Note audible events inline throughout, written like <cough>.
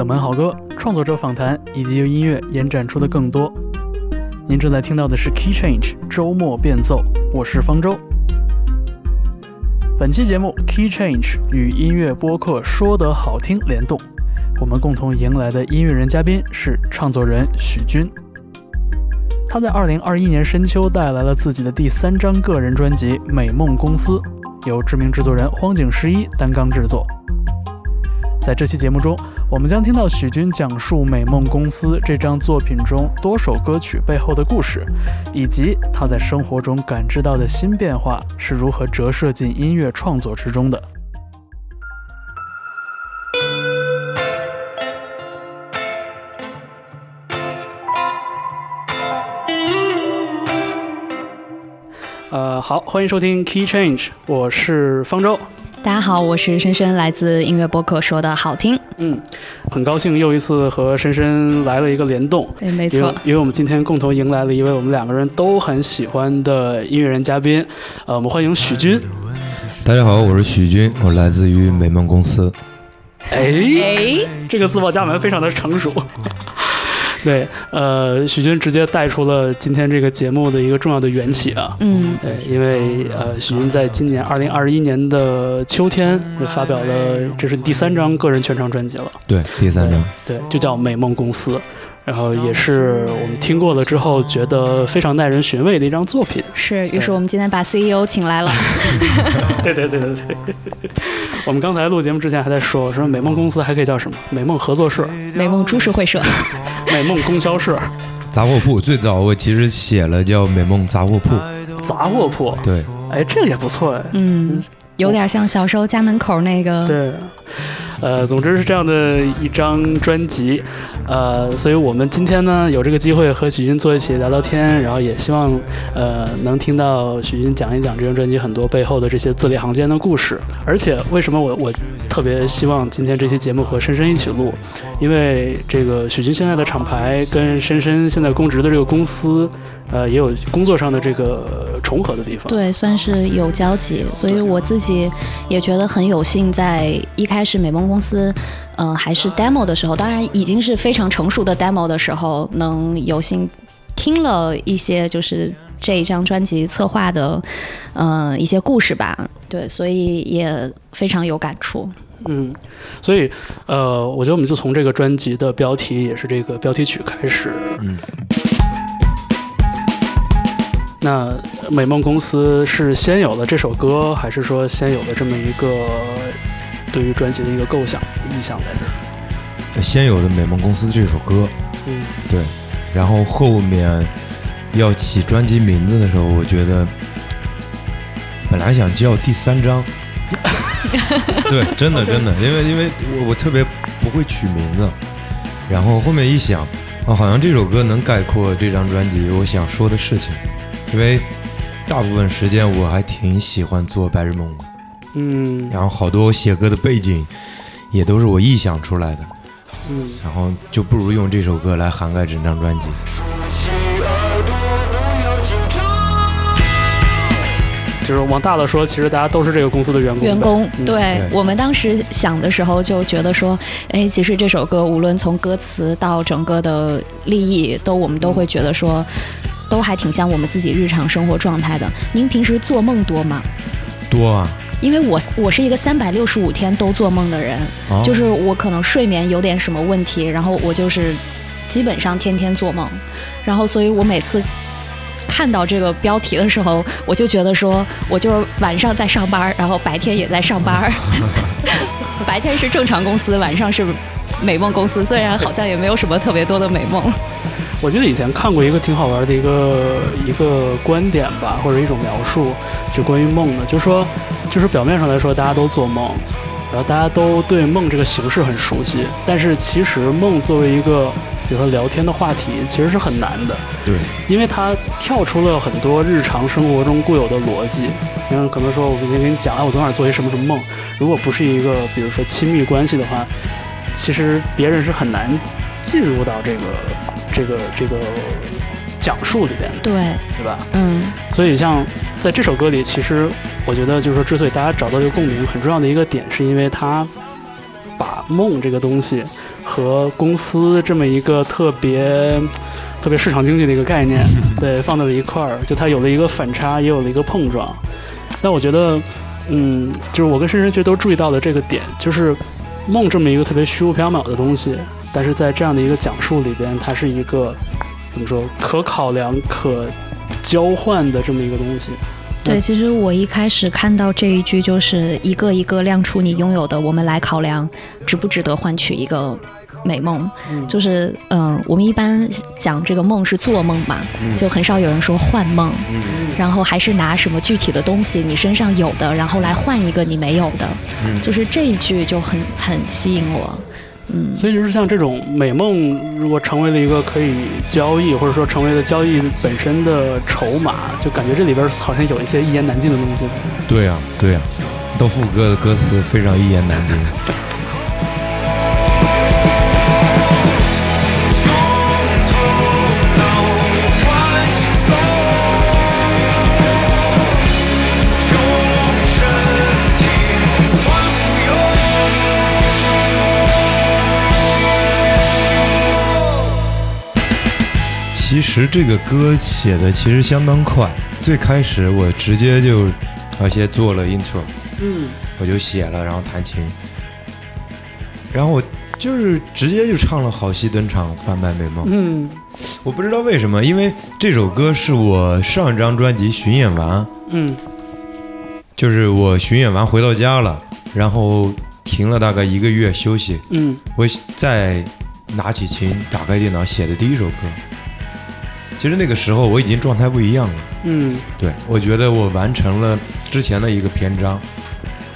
冷门好歌、创作者访谈以及由音乐延展出的更多。您正在听到的是 Key Change 周末变奏，我是方舟。本期节目 Key Change 与音乐播客说得好听联动，我们共同迎来的音乐人嘉宾是唱作人许君。他在2021年深秋带来了自己的第三张个人专辑《美梦公司》，由知名制作人荒井十一担纲制作。在这期节目中，我们将听到许君讲述《美梦公司》这张作品中多首歌曲背后的故事，以及他在生活中感知到的新变化是如何折射进音乐创作之中的。呃，好，欢迎收听 Key Change，我是方舟。大家好，我是深深，来自音乐播客，说的好听。嗯，很高兴又一次和深深来了一个联动。哎，没错，因为我们今天共同迎来了一位我们两个人都很喜欢的音乐人嘉宾。呃，我们欢迎许军。大家好，我是许军，我来自于美梦公司。哎，这个自报家门非常的成熟。<laughs> 对，呃，许军直接带出了今天这个节目的一个重要的缘起啊。嗯，对，因为呃，许军在今年二零二一年的秋天也发表了，这是第三张个人全长专辑了。对，第三张。对，就叫《美梦公司》。然后也是我们听过了之后，觉得非常耐人寻味的一张作品。是，于是我们今天把 CEO 请来了。对对对对对。<laughs> 我们刚才录节目之前还在说，说美梦公司还可以叫什么？美梦合作社、美梦株式会社、<laughs> 美梦供销社、杂货铺。最早我其实写了叫美梦杂货铺。杂货铺。对。哎，这个也不错哎。嗯。有点像小时候家门口那个。对。呃，总之是这样的一张专辑，呃，所以我们今天呢有这个机会和许军坐一起聊聊天，然后也希望呃能听到许军讲一讲这张专辑很多背后的这些字里行间的故事。而且为什么我我特别希望今天这期节目和深深一起录，因为这个许军现在的厂牌跟深深现在供职的这个公司。呃，也有工作上的这个重合的地方，对，算是有交集，所以我自己也觉得很有幸，在一开始美梦公司，嗯，还是 demo 的时候，当然已经是非常成熟的 demo 的时候，能有幸听了一些就是这一张专辑策划的，嗯，一些故事吧，对，所以也非常有感触。嗯，所以呃，我觉得我们就从这个专辑的标题，也是这个标题曲开始，嗯。那美梦公司是先有了这首歌，还是说先有了这么一个对于专辑的一个构想意向在这儿？先有的美梦公司这首歌，嗯，对。然后后面要起专辑名字的时候，我觉得本来想叫第三章，<laughs> 对，真的真的，因为因为我我特别不会取名字，然后后面一想，啊，好像这首歌能概括这张专辑我想说的事情。因为大部分时间我还挺喜欢做白日梦的，嗯，然后好多写歌的背景也都是我臆想出来的，嗯，然后就不如用这首歌来涵盖整张专辑。就是往大了说，其实大家都是这个公司的员工。员工，对我们当时想的时候就觉得说，哎，其实这首歌无论从歌词到整个的立意，都我们都会觉得说。都还挺像我们自己日常生活状态的。您平时做梦多吗？多啊。因为我我是一个三百六十五天都做梦的人，就是我可能睡眠有点什么问题，然后我就是基本上天天做梦，然后所以我每次看到这个标题的时候，我就觉得说，我就晚上在上班，然后白天也在上班，<laughs> 白天是正常公司，晚上是美梦公司，虽然好像也没有什么特别多的美梦。我记得以前看过一个挺好玩的一个一个观点吧，或者一种描述，就关于梦的，就是说，就是表面上来说大家都做梦，然后大家都对梦这个形式很熟悉，但是其实梦作为一个，比如说聊天的话题，其实是很难的。对，因为它跳出了很多日常生活中固有的逻辑。你看，可能说我今天跟你讲，哎，我昨晚做一什么什么梦，如果不是一个比如说亲密关系的话，其实别人是很难进入到这个。这个这个讲述里边，对对吧？嗯，所以像在这首歌里，其实我觉得就是说，之所以大家找到一个共鸣，很重要的一个点，是因为它把梦这个东西和公司这么一个特别 <sniffs> 特别市场经济的一个概念，对，放在了一块儿，就它有了一个反差，也有了一个碰撞。但我觉得，嗯，就是我跟深深其实都注意到了这个点，就是梦这么一个特别虚无缥缈的东西，但是在这样的一个讲述里边，它是一个怎么说可考量、可交换的这么一个东西。对，其实我一开始看到这一句，就是一个一个亮出你拥有的，我们来考量值不值得换取一个美梦。就是嗯，我们一般讲这个梦是做梦嘛，就很少有人说幻梦。然后还是拿什么具体的东西你身上有的，然后来换一个你没有的。就是这一句就很很吸引我。嗯，所以就是像这种美梦，如果成为了一个可以交易，或者说成为了交易本身的筹码，就感觉这里边好像有一些一言难尽的东西。对呀，对呀，豆腐哥的歌词非常一言难尽。其实这个歌写的其实相当快，最开始我直接就，而且做了 intro，嗯，我就写了，然后弹琴，然后我就是直接就唱了《好戏登场，贩卖美梦》。嗯，我不知道为什么，因为这首歌是我上一张专辑巡演完，嗯，就是我巡演完回到家了，然后停了大概一个月休息，嗯，我再拿起琴，打开电脑写的第一首歌。其实那个时候我已经状态不一样了。嗯，对，我觉得我完成了之前的一个篇章，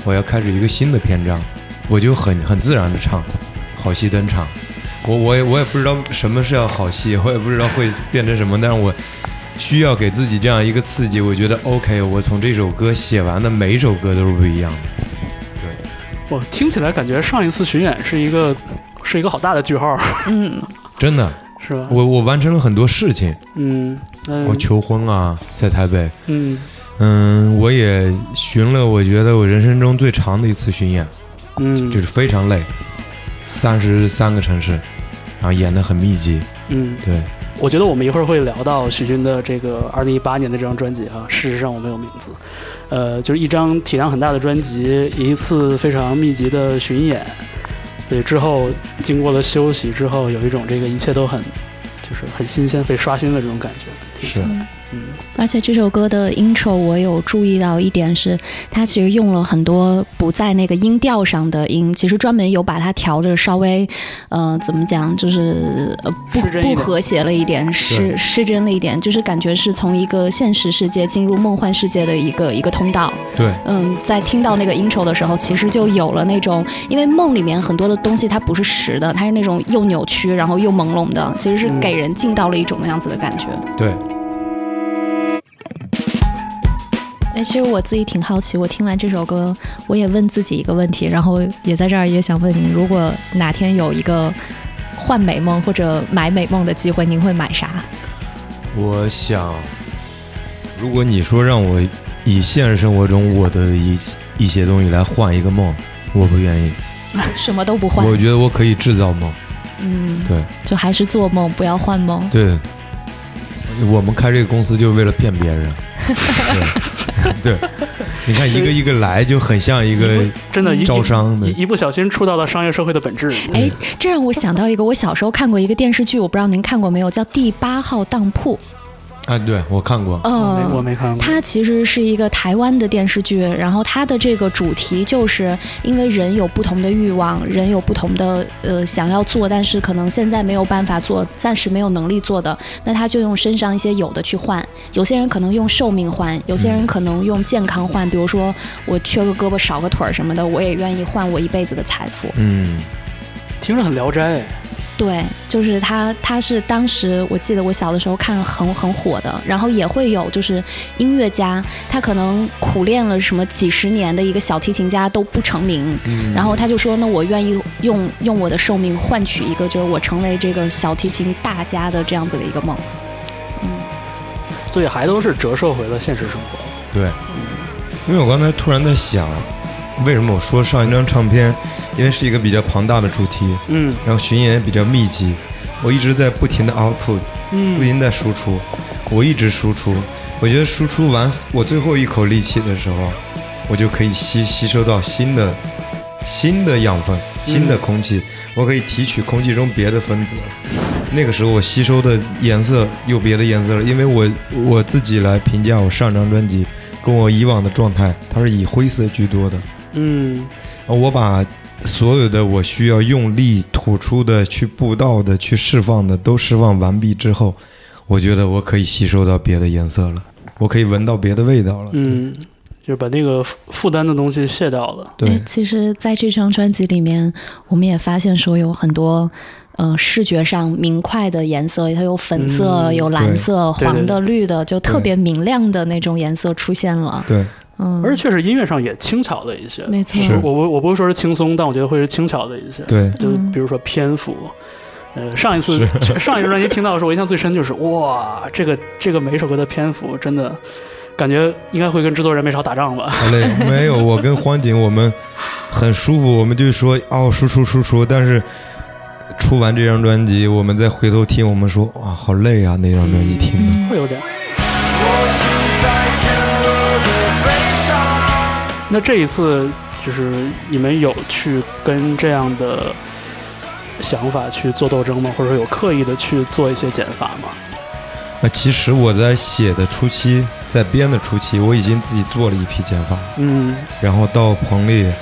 我要开始一个新的篇章，我就很很自然的唱，好戏登场。我我也我也不知道什么是要好戏，我也不知道会变成什么，但是我需要给自己这样一个刺激。我觉得 OK，我从这首歌写完的每一首歌都是不一样的。对，我听起来感觉上一次巡演是一个是一个好大的句号。嗯，真的。是吧？我我完成了很多事情，嗯，我求婚啊，在台北，嗯。嗯，我也巡了，我觉得我人生中最长的一次巡演，嗯，就是非常累，三十三个城市，然后演的很密集，嗯，对。我觉得我们一会儿会聊到许军的这个二零一八年的这张专辑哈，事实上我没有名字，呃，就是一张体量很大的专辑，一次非常密集的巡演。对，之后经过了休息之后，有一种这个一切都很，就是很新鲜、被刷新的这种感觉。是。而且这首歌的 intro 我有注意到一点是，它其实用了很多不在那个音调上的音，其实专门有把它调的稍微，呃，怎么讲，就是呃不不和谐了一点，失失真了一点，就是感觉是从一个现实世界进入梦幻世界的一个一个通道。对，嗯，在听到那个 intro 的时候，其实就有了那种，因为梦里面很多的东西它不是实的，它是那种又扭曲然后又朦胧的，其实是给人进到了一种那样子的感觉。对。哎，其实我自己挺好奇，我听完这首歌，我也问自己一个问题，然后也在这儿也想问您：如果哪天有一个换美梦或者买美梦的机会，您会买啥？我想，如果你说让我以现实生活中我的一一些东西来换一个梦，我不愿意。<laughs> 什么都不换？我觉得我可以制造梦。嗯，对，就还是做梦，不要换梦。对，我们开这个公司就是为了骗别人。<laughs> 对，<laughs> 你看一个一个来就很像一个真的招商的，一不小心触到了商业社会的本质。哎，这让我想到一个，我小时候看过一个电视剧，我不知道您看过没有，叫《第八号当铺》。啊，对我看过，嗯，我没看过。它其实是一个台湾的电视剧，然后它的这个主题就是因为人有不同的欲望，人有不同的呃想要做，但是可能现在没有办法做，暂时没有能力做的，那他就用身上一些有的去换。有些人可能用寿命换，有些人可能用健康换，比如说我缺个胳膊少个腿儿什么的，我也愿意换我一辈子的财富。嗯，听着很聊斋。对，就是他，他是当时我记得我小的时候看很很火的，然后也会有就是音乐家，他可能苦练了什么几十年的一个小提琴家都不成名，然后他就说，那我愿意用用我的寿命换取一个就是我成为这个小提琴大家的这样子的一个梦，嗯，所以还都是折射回了现实生活。对，因为我刚才突然在想，为什么我说上一张唱片？因为是一个比较庞大的主题，嗯然后巡演也比较密集，我一直在不停的 output，嗯不嗯停在输出，我一直输出。我觉得输出完我最后一口力气的时候，我就可以吸吸收到新的新的养分、新的空气，我可以提取空气中别的分子。那个时候我吸收的颜色有别的颜色了，因为我我自己来评价我上张专辑跟我以往的状态，它是以灰色居多的。嗯我把所有的我需要用力吐出的、去布道的、去释放的都释放完毕之后，我觉得我可以吸收到别的颜色了，我可以闻到别的味道了。嗯，就是把那个负负担的东西卸掉了。对哎，其实在这张专辑里面，我们也发现说有很多。呃，视觉上明快的颜色，它有粉色、嗯有蓝色、黄的、绿的，就特别明亮的那种颜色出现了。对，嗯，而且确实音乐上也轻巧了一些。没错，是我不我不会说是轻松，但我觉得会是轻巧的一些。对，就嗯比如说篇幅。呃，上一次上一个专辑听到的时候，我印象最深就是哇，这个这个每一首歌的篇幅真的感觉应该会跟制作人没少打仗吧？好嘞，没有，我跟荒井我们很舒服，我们就说哦，输出输出，但是出完这张专辑，我们再回头听，我们说哇，好累啊，那张专辑听的。嗯会有点。那这一次就是你们有去跟这样的想法去做斗争吗？或者说有刻意的去做一些减法吗？那其实我在写的初期，在编的初期，我已经自己做了一批减法，嗯然后到棚里，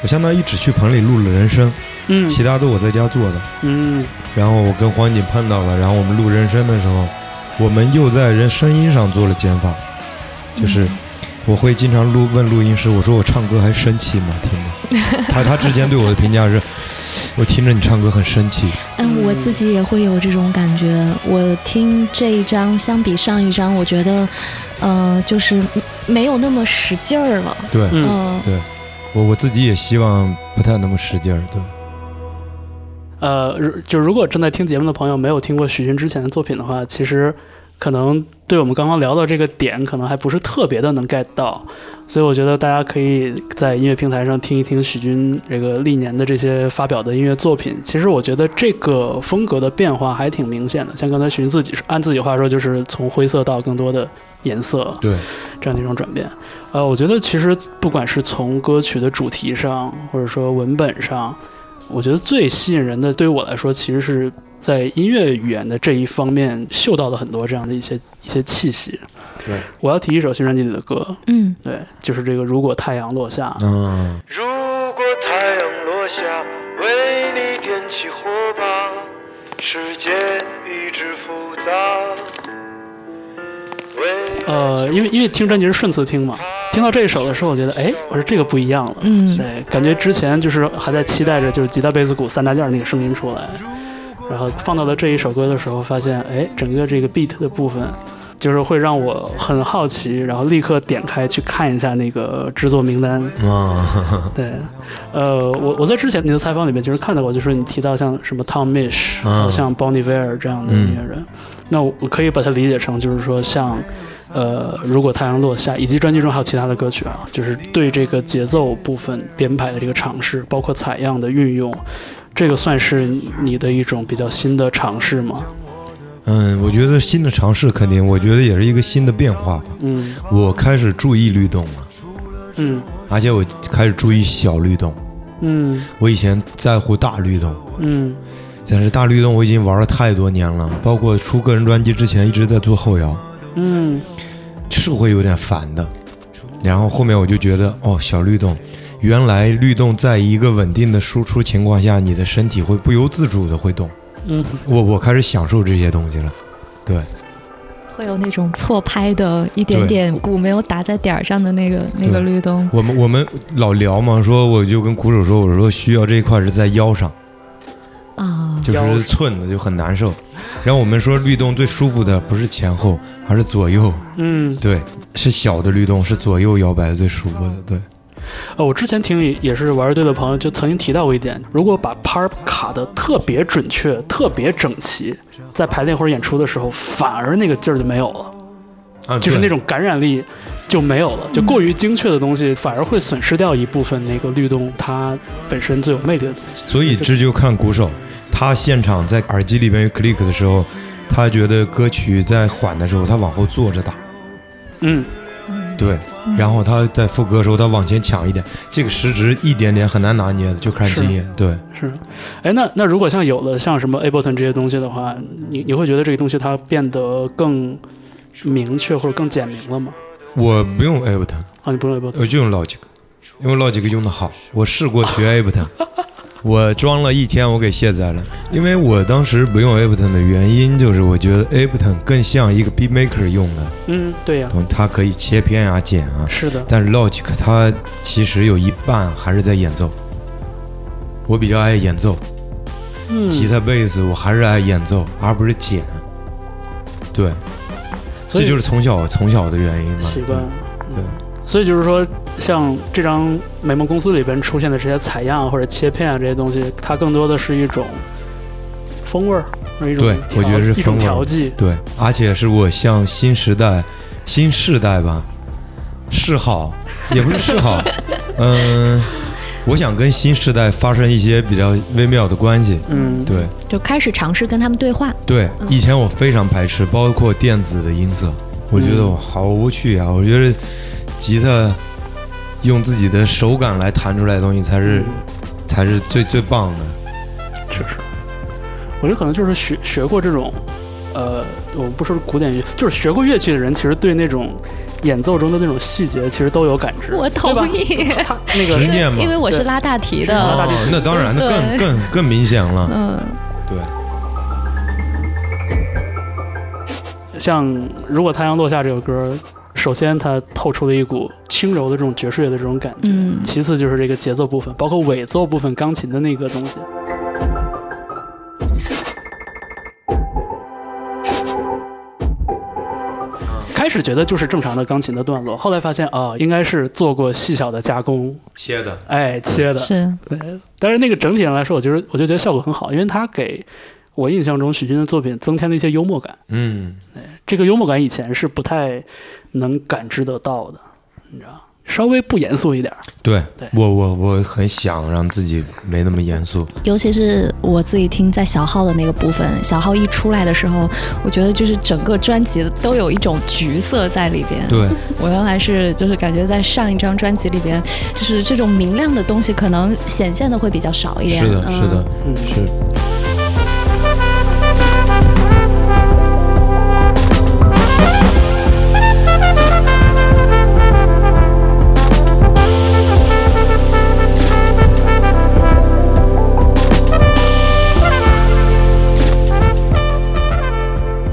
我相当于只去棚里录了人声，嗯其他都我在家做的。嗯然后我跟黄景碰到了，然后我们录人声的时候，我们又在人声音上做了减法，就是我会经常录问录音师，我说我唱歌还生气吗？听着，<laughs> 他他之前对我的评价是，我听着你唱歌很生气，嗯，我自己也会有这种感觉。我听这一张相比上一张，我觉得，呃，就是没有那么使劲儿了。对，嗯嗯，对我我自己也希望不太那么使劲儿，对，呃，如就如果正在听节目的朋友没有听过许军之前的作品的话，其实可能对我们刚刚聊到这个点，可能还不是特别的能 get 到，所以我觉得大家可以在音乐平台上听一听许军这个历年的这些发表的音乐作品。其实我觉得这个风格的变化还挺明显的，像刚才许军自己是按自己话说，就是从灰色到更多的颜色，对，这样的一种转变。呃，我觉得其实不管是从歌曲的主题上，或者说文本上，我觉得最吸引人的，对于我来说，其实是在音乐语言的这一方面嗅到了很多这样的一些一些气息。对，我要提一首新专辑里的歌，嗯，对，就是这个《如果太阳落下》。嗯，如果太阳落下，为你点起火把，世界一直复杂。为呃，因为因为听专辑是顺次听嘛，听到这一首的时候，我觉得，哎，我说这个不一样了。嗯，对，感觉之前就是还在期待着就是吉他、贝斯、鼓三大件儿那个声音出来，然后放到了这一首歌的时候，发现哎，整个这个 beat 的部分，就是会让我很好奇，然后立刻点开去看一下那个制作名单。啊，<laughs> 对，呃，我我在之前你的采访里面其实看到过，就是你提到像什么 Tom Misch，、嗯像 Bonnie Ware 这样的音乐人，那我我可以把它理解成就是说像。呃，如果太阳落下，以及专辑中还有其他的歌曲啊，就是对这个节奏部分编排的这个尝试，包括采样的运用，这个算是你的一种比较新的尝试吗？嗯，我觉得新的尝试肯定，我觉得也是一个新的变化吧。嗯我开始注意律动了，嗯而且我开始注意小律动。嗯我以前在乎大律动，嗯但是大律动我已经玩了太多年了，包括出个人专辑之前一直在做后摇，嗯是会有点烦的。然后后面我就觉得，哦，小律动，原来律动在一个稳定的输出情况下，你的身体会不由自主的会动。嗯我我开始享受这些东西了。对，会有那种错拍的一点点鼓没有打在点儿上的那个那个律动。我们我们老聊嘛，说我就跟鼓手说，我说需要这一块是在腰上，啊，就是寸的就很难受。然后我们说律动最舒服的不是前后，而是左右。嗯，对，是小的律动，是左右摇摆最舒服的。对，呃，我之前听也也是玩乐队的朋友就曾经提到过一点，如果把 part 卡的特别准确、特别整齐，在排练或者演出的时候，反而那个劲儿就没有了。啊，就是那种感染力就没有了，就过于精确的东西反而会损失掉一部分那个律动它本身最有魅力的东西。所以这就看鼓手，他现场在耳机里边有 click 的时候，他觉得歌曲在缓的时候，他往后坐着打，嗯，对，然后他在副歌的时候，他往前抢一点，这个时值一点点很难拿捏的，就看经验。对，是。哎，那那如果像有了像什么 Ableton 这些东西的话，你你会觉得这个东西它变得更明确或者更简明了吗？我不用 Ableton，啊，你不用 Ableton，我就用 Logic，因为 Logic 用的好，我试过学 <laughs> Ableton。我装了一天，我给卸载了，因为我当时不用 Ableton 的原因就是我觉得 Ableton 更像一个 beat maker 用的，嗯，对呀、懂它可以切片啊、剪啊，是的，但是 Logic 它其实有一半还是在演奏。我比较爱演奏，嗯，吉他、贝斯我还是爱演奏，而不是剪。对，这就是从小从小的原因嘛。习惯。对，所以就是说，像这张美梦公司里边出现的这些采样啊或者切片啊这些东西，它更多的是一种风味儿，是一种对调我觉得是一种风味儿调剂。对，而且是我向新时代、新世代吧示好，<laughs> 也不是示好，嗯，我想跟新时代发生一些比较微妙的关系。嗯，对就开始尝试跟他们对话。对，以前我非常排斥，包括电子的音色，我觉得我好无趣啊！我觉得吉他用自己的手感来弹出来的东西才是才是最最棒的。确实。我觉得可能就是学学过这种，呃，我不说是古典乐，就是学过乐器的人，其实对那种演奏中的那种细节，其实都有感知。我同意，他那个执念嘛因为我是拉大提的拉的，大提琴那当然，那更更更明显了。嗯，对，像如果太阳落下这首歌，首先它透出了一股轻柔的这种爵士乐的这种感觉，嗯。其次就是这个节奏部分，包括尾奏部分钢琴的那个东西。开始觉得就是正常的钢琴的段落，后来发现啊、应该是做过细小的加工，切的，哎，切的。是。对，但是那个整体上来说，我觉得我就觉得效果很好，因为它给我印象中许军的作品增添了一些幽默感。嗯，这个幽默感以前是不太能感知得到的，你知道，稍微不严肃一点儿。对对我我我很想让自己没那么严肃。尤其是我自己听在小号的那个部分，小号一出来的时候，我觉得就是整个专辑都有一种橘色在里边。对，我原来是就是感觉在上一张专辑里边，就是这种明亮的东西可能显现的会比较少一点。是的，嗯是的，嗯，是。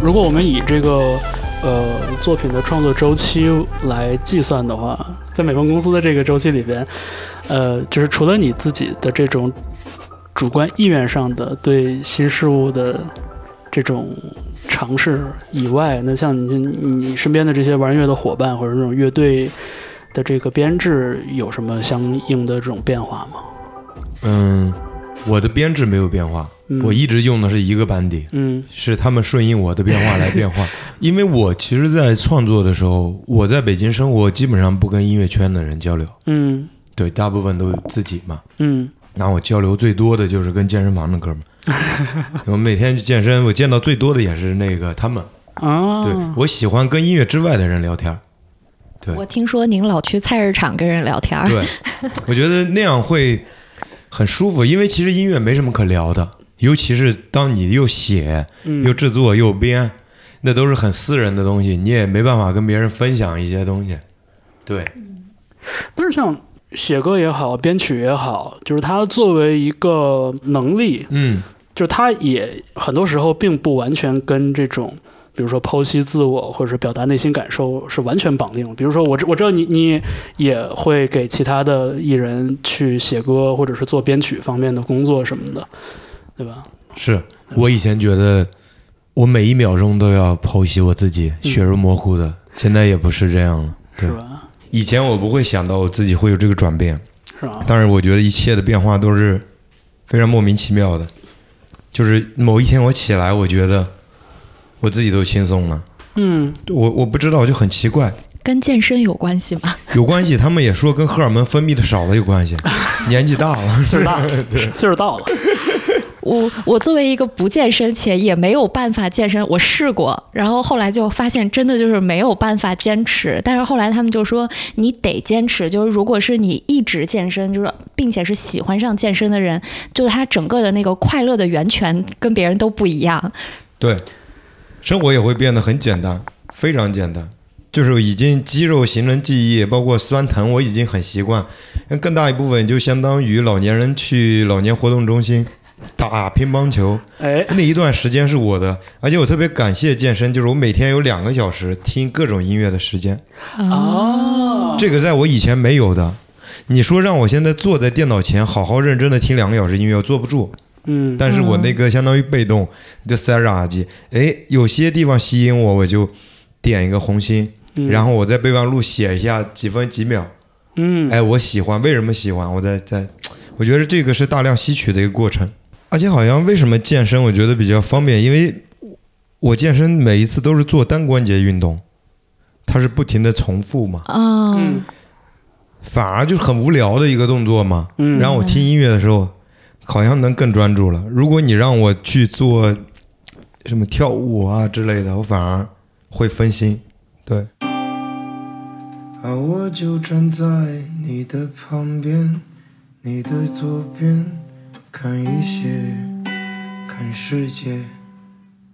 如果我们以这个呃作品的创作周期来计算的话，在美梦公司的这个周期里边，呃，就是除了你自己的这种主观意愿上的对新事物的这种尝试以外，那像你你身边的这些玩乐的伙伴或者这种乐队的这个编制有什么相应的这种变化吗？嗯，我的编制没有变化，嗯。我一直用的是一个班底，嗯。是他们顺应我的变化来变化。<laughs> 因为我其实，在创作的时候，我在北京生活，基本上不跟音乐圈的人交流，嗯。对，大部分都自己嘛。嗯。然后我交流最多的就是跟健身房的哥们儿，<laughs> 我每天去健身，我见到最多的也是那个他们。啊，对我喜欢跟音乐之外的人聊天儿，对。我听说您老去菜市场跟人聊天儿，对，我觉得那样会很舒服，因为其实音乐没什么可聊的，尤其是当你又写嗯又制作又编，那都是很私人的东西，你也没办法跟别人分享一些东西。对，但是像写歌也好，编曲也好，就是它作为一个能力，嗯，就是它也很多时候并不完全跟这种，比如说剖析自我或者是表达内心感受是完全绑定的。比如说我知我知道你你也会给其他的艺人去写歌或者是做编曲方面的工作什么的，对吧？是我以前觉得我每一秒钟都要剖析我自己，血肉模糊的，现在也不是这样了。对，是吧？以前我不会想到我自己会有这个转变，是吧？但是我觉得一切的变化都是非常莫名其妙的。就是某一天我起来，我觉得我自己都轻松了，嗯，我我不知道，就很奇怪。跟健身有关系吗？有关系，他们也说跟荷尔蒙分泌的少了有关系，<laughs> 年纪大了，岁数大了，<laughs> 岁数到了。我我作为一个不健身且也没有办法健身，我试过，然后后来就发现真的就是没有办法坚持。但是后来他们就说你得坚持，就是如果是你一直健身，就是并且是喜欢上健身的人，就是他整个的那个快乐的源泉跟别人都不一样。对，生活也会变得很简单，非常简单，就是已经肌肉形成记忆，包括酸疼，我已经很习惯。那更大一部分就相当于老年人去老年活动中心。打乒乓球，哎，那一段时间是我的，而且我特别感谢健身，就是我每天有两个小时听各种音乐的时间。哦，这个在我以前没有的。你说让我现在坐在电脑前好好认真的听两个小时音乐，我坐不住。嗯，但是我那个相当于被动，就塞着耳机，哎，有些地方吸引我，我就点一个红心，然后我在备忘录写一下几分几秒。嗯，哎，我喜欢，为什么喜欢？我在在，我觉得这个是大量吸取的一个过程。而且好像为什么健身我觉得比较方便，因为我健身每一次都是做单关节运动，它是不停的重复嘛，嗯，反而就很无聊的一个动作嘛。嗯，然后我听音乐的时候，好像能更专注了。如果你让我去做什么跳舞啊之类的，我反而会分心。对。啊，我就站在你的旁边，你的左边。看一些，看世界，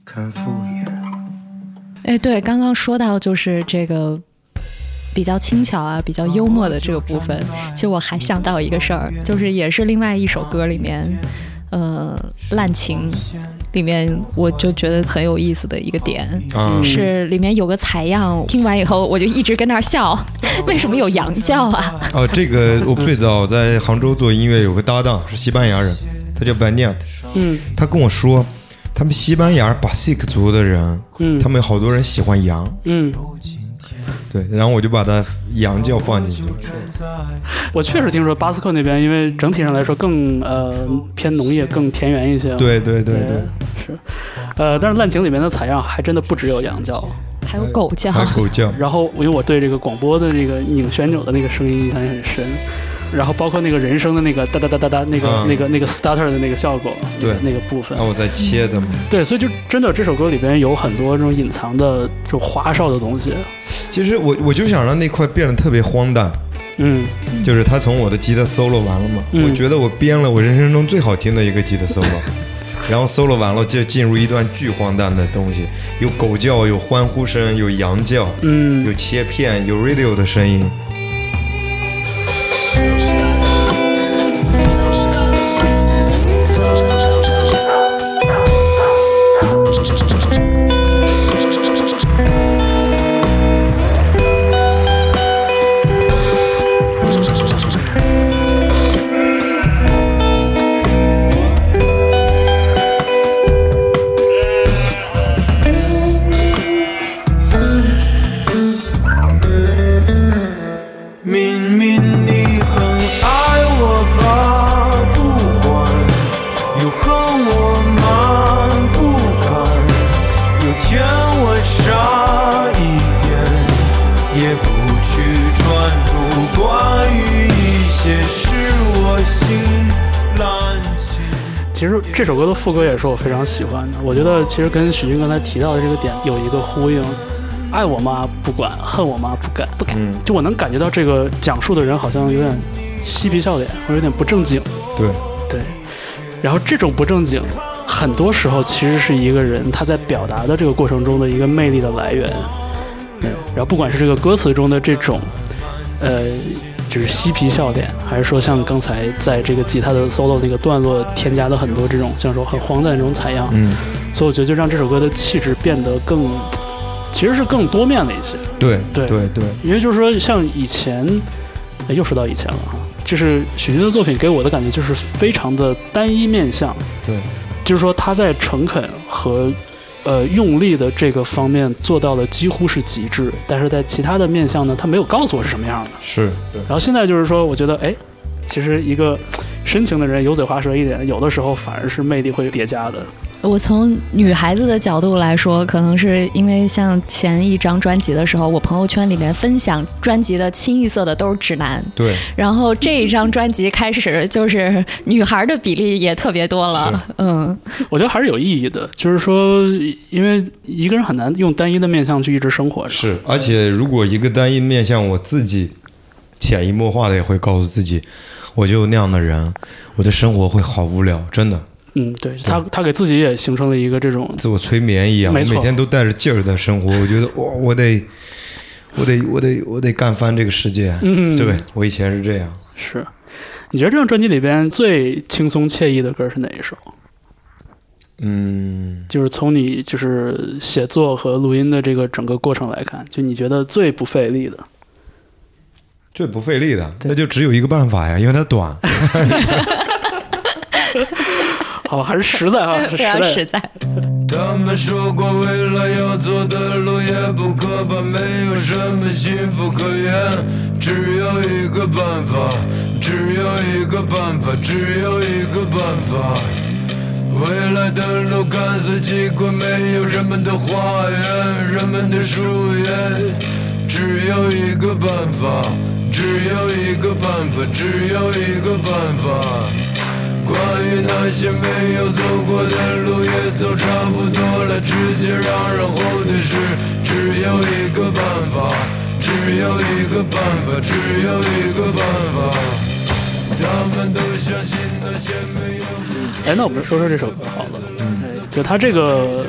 看敷衍。哎，对，刚刚说到就是这个比较轻巧啊，比较幽默的这个部分，其实我还想到一个事儿，就是也是另外一首歌里面，呃，滥情里面，我就觉得很有意思的一个点，是里面有个采样，听完以后我就一直跟那儿笑，为什么有羊叫啊？哦，这个我最早在杭州做音乐，有个搭档是西班牙人。他叫 b a n e t 嗯，他跟我说，他们西班牙巴西克族的人，嗯，他们好多人喜欢羊，嗯，对，然后我就把它羊叫放进去。我确实听说巴斯克那边，因为整体上来说更呃偏农业、更田园一些。对对对对，是，呃，但是滥情里面的采样还真的不只有羊叫，还有狗叫，还有狗叫。然后因为我对这个广播的那个拧旋钮的那个声音印象也很深。然后包括那个人声的那个哒哒哒哒哒那个那个那个 starter 的那个效果，对。那个部分，那我在切的嘛。对，所以就真的这首歌里边有很多这种隐藏的就花哨的东西。其实我我就想让那块变得特别荒诞，嗯，就是他从我的吉他 solo 完了嘛，我觉得我编了我人生中最好听的一个吉他 solo，<laughs> 然后 solo 完了就进入一段巨荒诞的东西，有狗叫，有欢呼声，有羊叫，嗯，有切片，有 radio 的声音。这首歌的副歌也是我非常喜欢的，我觉得其实跟许军刚才提到的这个点有一个呼应，爱我妈？不管，恨我妈？不敢，不敢。就我能感觉到这个讲述的人好像有点嬉皮笑脸，或者有点不正经。对对。然后这种不正经，很多时候其实是一个人他在表达的这个过程中的一个魅力的来源。嗯。然后不管是这个歌词中的这种，呃。就是嬉皮笑脸，还是说像刚才在这个吉他的 solo 那个段落添加了很多这种像说很荒诞的这种采样，嗯，所以我觉得就让这首歌的气质变得更，其实是更多面了一些。对对对对，因为就是说像以前，又说到以前了哈，就是许军的作品给我的感觉就是非常的单一面相，对，就是说他在诚恳和。呃，用力的这个方面做到了几乎是极致，但是在其他的面相呢，他没有告诉我是什么样的。是。然后现在就是说，我觉得，哎，其实一个深情的人油嘴滑舌一点，有的时候反而是魅力会叠加的。我从女孩子的角度来说，可能是因为像前一张专辑的时候，我朋友圈里面分享专辑的清一色的都是直男，对，然后这一张专辑开始就是女孩的比例也特别多了，嗯，我觉得还是有意义的，就是说，因为一个人很难用单一的面相去一直生活着，是，而且如果一个单一面相，我自己潜移默化的也会告诉自己，我就那样的人，我的生活会好无聊，真的。嗯，对他，他给自己也形成了一个这种自我催眠一样，我每天都带着劲儿在生活。我觉得，我，我得，我得，我得，我得干翻这个世界。嗯，对我以前是这样。是，你觉得这张专辑里边最轻松惬意的歌是哪一首？嗯，就是从你就是写作和录音的这个整个过程来看，就你觉得最不费力的，最不费力的，那就只有一个办法呀，因为它短。<laughs> <laughs> 好，还是实在啊，<laughs> 非常实在。他们说过，未来要走的路也不可怕，没有什么幸福可言，只有一个办法，只有一个办法，只有一个办法。未来的路看似奇怪，没有人们的花园，人们的树叶，只有一个办法，只有一个办法，只有一个办法。关于那些没有走过的路，也走差不多了。直接让人后退是只有一个办法，只有一个办法，只有一个办法。他们都相信那些没有。哎，那我们说说这首歌好了。嗯，就它这个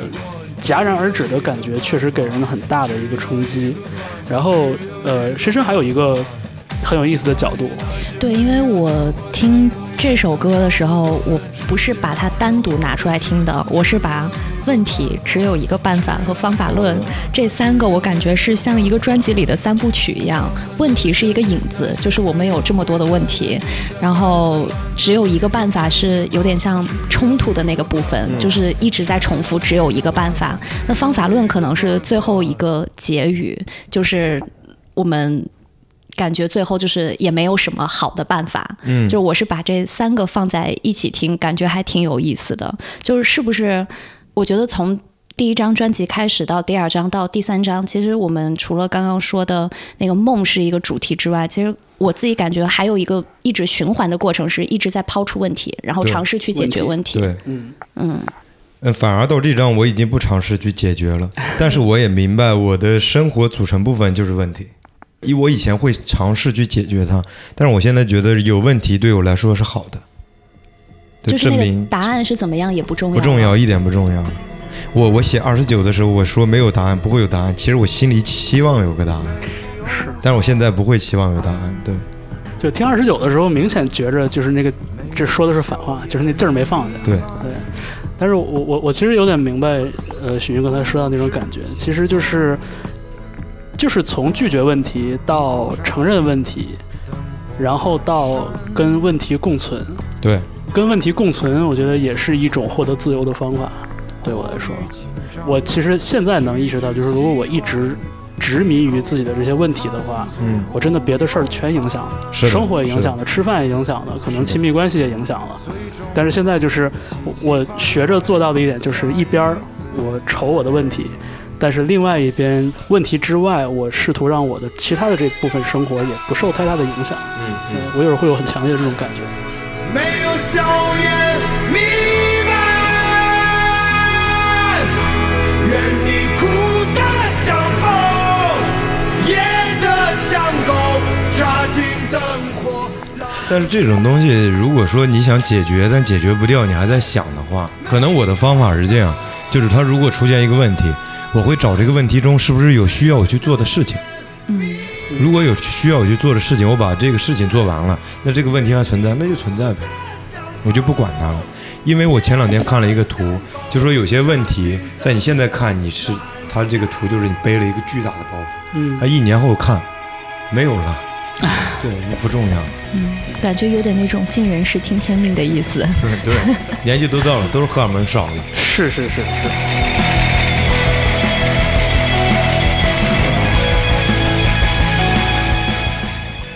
戛然而止的感觉，确实给人很大的一个冲击。然后，呃，深深还有一个很有意思的角度。对，因为我听。这首歌的时候，我不是把它单独拿出来听的，我是把问题只有一个办法和方法论这三个，我感觉是像一个专辑里的三部曲一样。问题是一个影子，就是我们有这么多的问题，然后只有一个办法是有点像冲突的那个部分，就是一直在重复，只有一个办法。那方法论可能是最后一个结语，就是我们。感觉最后就是也没有什么好的办法，嗯，就我是把这三个放在一起听，感觉还挺有意思的。就是是不是？我觉得从第一张专辑开始到第二张到第三张，其实我们除了刚刚说的那个梦是一个主题之外，其实我自己感觉还有一个一直循环的过程，是一直在抛出问题，然后尝试去解决问题。对，嗯嗯嗯，反而到这张我已经不尝试去解决了，但是我也明白我的生活组成部分就是问题。以我以前会尝试去解决它，但是我现在觉得有问题对我来说是好的。就是那个答案是怎么样也不重要，不重要，一点不重要。我我写二十九的时候，我说没有答案，不会有答案。其实我心里期望有个答案，是。但是我现在不会期望有答案。对。就听二十九的时候，明显觉着就是那个，这说的是反话，就是那劲儿没放下。对对。但是我我我其实有点明白，呃，许云刚才说到那种感觉，其实就是。就是从拒绝问题到承认问题，然后到跟问题共存。对，跟问题共存，我觉得也是一种获得自由的方法。对我来说，我其实现在能意识到，就是如果我一直执迷于自己的这些问题的话，嗯，我真的别的事儿全影响了，生活也影响了，吃饭也影响了，可能亲密关系也影响了。但是现在就是我学着做到的一点，就是一边儿我愁我的问题。但是另外一边问题之外，我试图让我的其他的这部分生活也不受太大的影响。嗯，嗯我有时候会有很强烈的这种感觉。没有硝烟弥漫，愿你哭得像风，野得像狗，扎进灯火。但是这种东西，如果说你想解决，但解决不掉，你还在想的话，可能我的方法是这样：就是他如果出现一个问题。我会找这个问题中是不是有需要我去做的事情。嗯，如果有需要我去做的事情，我把这个事情做完了，那这个问题还存在，那就存在呗，我就不管它了。因为我前两天看了一个图，就说有些问题在你现在看你是，它这个图就是你背了一个巨大的包袱，嗯，它一年后看没有了，<laughs> 对，也不重要。嗯，感觉有点那种尽人事听天命的意思。对，<laughs> 年纪都到了，都是荷尔蒙少了。是是是是。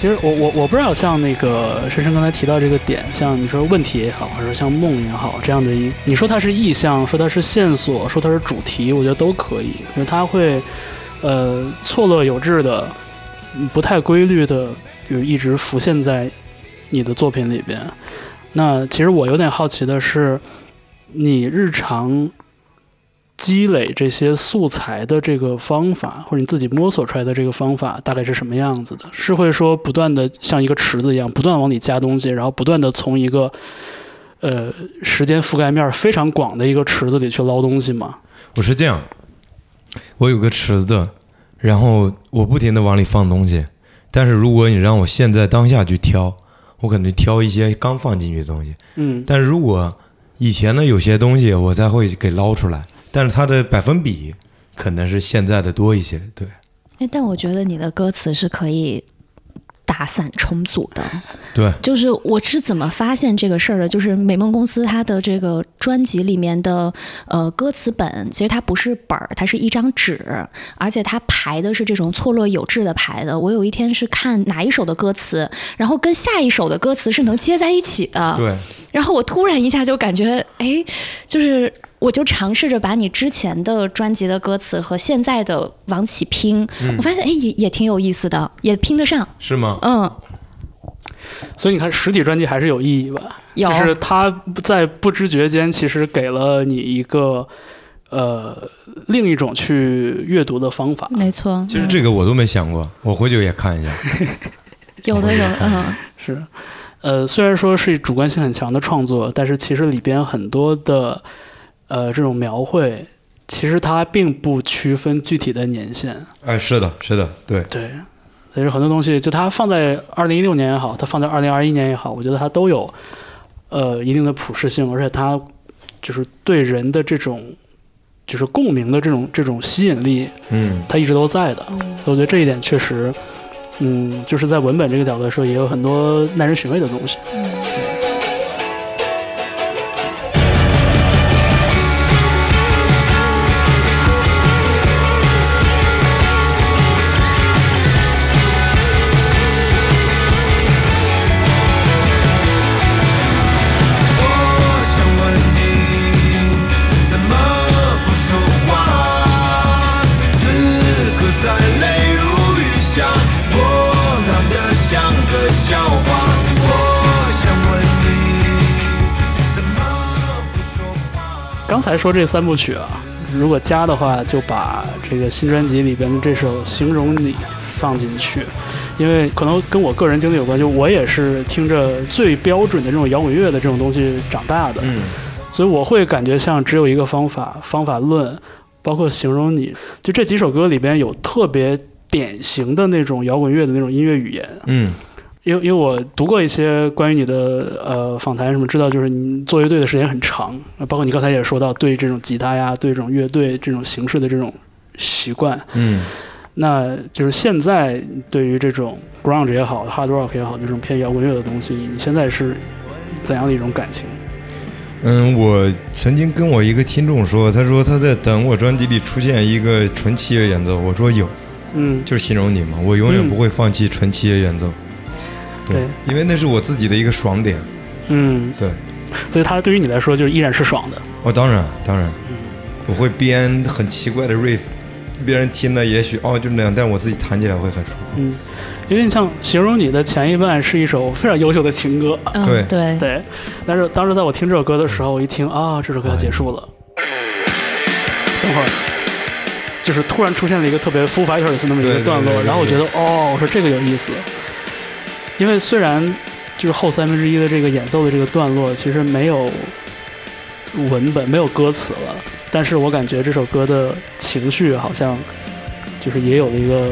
其实我我我不知道，像那个深深刚才提到这个点，像你说问题也好，或者像梦也好，这样的一，你说它是意象，说它是线索，说它是主题，我觉得都可以，因为它会呃错落有致的，不太规律的，就一直浮现在你的作品里边。那其实我有点好奇的是，你日常。积累这些素材的这个方法，或者你自己摸索出来的这个方法，大概是什么样子的？是会说不断的像一个池子一样，不断往里加东西，然后不断的从一个呃时间覆盖面非常广的一个池子里去捞东西吗？我是这样，我有个池子，然后我不停的往里放东西，但是如果你让我现在当下去挑，我可能挑一些刚放进去的东西，嗯，但是如果以前的有些东西，我才会给捞出来。但是它的百分比可能是现在的多一些，对。哎，但我觉得你的歌词是可以打散重组的。对。就是我是怎么发现这个事儿的？就是美梦公司它的这个专辑里面的呃歌词本，其实它不是本儿，它是一张纸，而且它排的是这种错落有致的排的。我有一天是看哪一首的歌词，然后跟下一首的歌词是能接在一起的。对。然后我突然一下就感觉，哎，就是。我就尝试着把你之前的专辑的歌词和现在的往起拼，我发现哎也也挺有意思的，也拼得上。是吗？嗯。所以你看，实体专辑还是有意义吧？就是它在不知觉间，其实给了你一个呃另一种去阅读的方法。没错。其实这个我都没想过，我回去也看一下。有的有，嗯，是。呃，虽然说是主观性很强的创作，但是其实里边很多的。呃，这种描绘其实它并不区分具体的年限。哎，是的，是的，对对。所以很多东西，就它放在二零一六年也好，它放在二零二一年也好，我觉得它都有呃一定的普适性，而且它就是对人的这种就是共鸣的这种这种吸引力，嗯，它一直都在的。我觉得这一点确实，嗯，就是在文本这个角度来说，也有很多耐人寻味的东西。刚才说这三部曲啊，如果加的话，就把这个新专辑里边的这首《形容你》放进去，因为可能跟我个人经历有关，就我也是听着最标准的这种摇滚乐的这种东西长大的，嗯，所以我会感觉像只有一个方法，方法论，包括《形容你》，就这几首歌里边有特别典型的那种摇滚乐的那种音乐语言，嗯。因为因为我读过一些关于你的呃访谈什么，知道就是你做乐队的时间很长，包括你刚才也说到对这种吉他呀，对这种乐队这种形式的这种习惯，嗯，那就是现在对于这种 grunge 也好，hard rock 也好，这种偏摇滚乐的东西，你现在是怎样的一种感情？嗯，我曾经跟我一个听众说，他说他在等我专辑里出现一个纯器乐演奏，我说有，嗯，就是形容你嘛，我永远不会放弃纯器乐演奏。对，因为那是我自己的一个爽点。嗯，对，所以它对于你来说就是依然是爽的。哦，当然，当然，我会编很奇怪的 riff，别人听了也许哦就那样，但我自己弹起来会很舒服。嗯，因为像形容你的前一半是一首非常优秀的情歌。对对对，但是当时在我听这首歌的时候，我一听啊，这首歌要结束了，等会儿就是突然出现了一个特别 full fighters 那么一个段落，然后我觉得哦，我说这个有意思。因为虽然就是后三分之一的这个演奏的这个段落其实没有文本、没有歌词了，但是我感觉这首歌的情绪好像就是也有了一个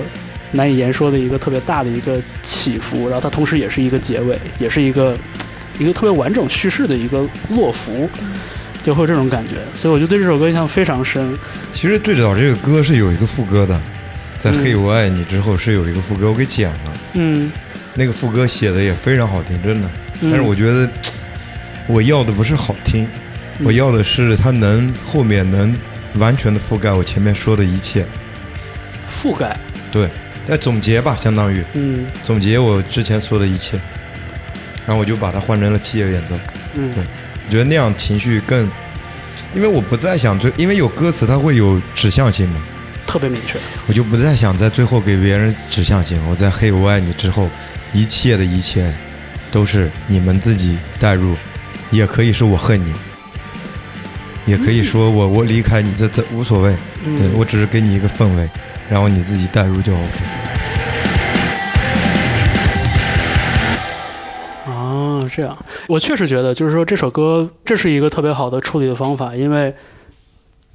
难以言说的一个特别大的一个起伏，然后它同时也是一个结尾，也是一个 <tsk> 一个特别完整叙事的一个落伏，就会有这种感觉，所以我就对这首歌印象非常深。其实最早这个歌是有一个副歌的，在《嘿我爱你》之后是有一个副歌，我给剪了。嗯。那个副歌写的也非常好听，真的。但是我觉得，我要的不是好听，我要的是它能后面能完全的覆盖我前面说的一切。覆盖。对，在总结吧，相当于嗯总结我之前说的一切，然后我就把它换成了器乐演奏。嗯对我觉得那样情绪更，因为我不再想最，因为有歌词它会有指向性嘛，特别明确。我就不再想在最后给别人指向性。我在《嘿我爱你》之后，一切的一切都是你们自己带入，也可以是我恨你，也可以说我我离开你，这这无所谓。嗯对我只是给你一个氛围，然后你自己带入就 OK。啊，这样，我确实觉得，就是说这首歌，这是一个特别好的处理的方法，因为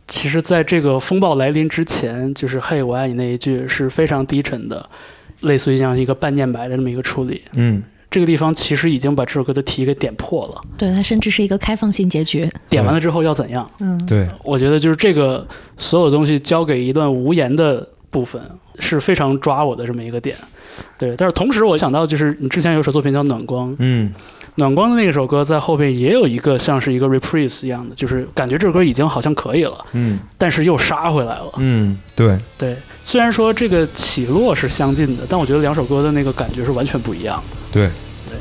其实在这个风暴来临之前，就是“嘿，我爱你”那一句是非常低沉的，类似于像一个半念白的这么一个处理。嗯，这个地方其实已经把这首歌的题给点破了，对，它甚至是一个开放性结局。点完了之后要怎样？嗯，对，我觉得就是这个所有东西交给一段无言的部分是非常抓我的这么一个点。对，但是同时我想到就是你之前有首作品叫《暖光》，嗯暖光的那首歌在后边也有一个像是一个 reprise 一样的，就是感觉这首歌已经好像可以了，嗯但是又杀回来了。嗯，对，对，虽然说这个起落是相近的，但我觉得两首歌的那个感觉是完全不一样的。对，对。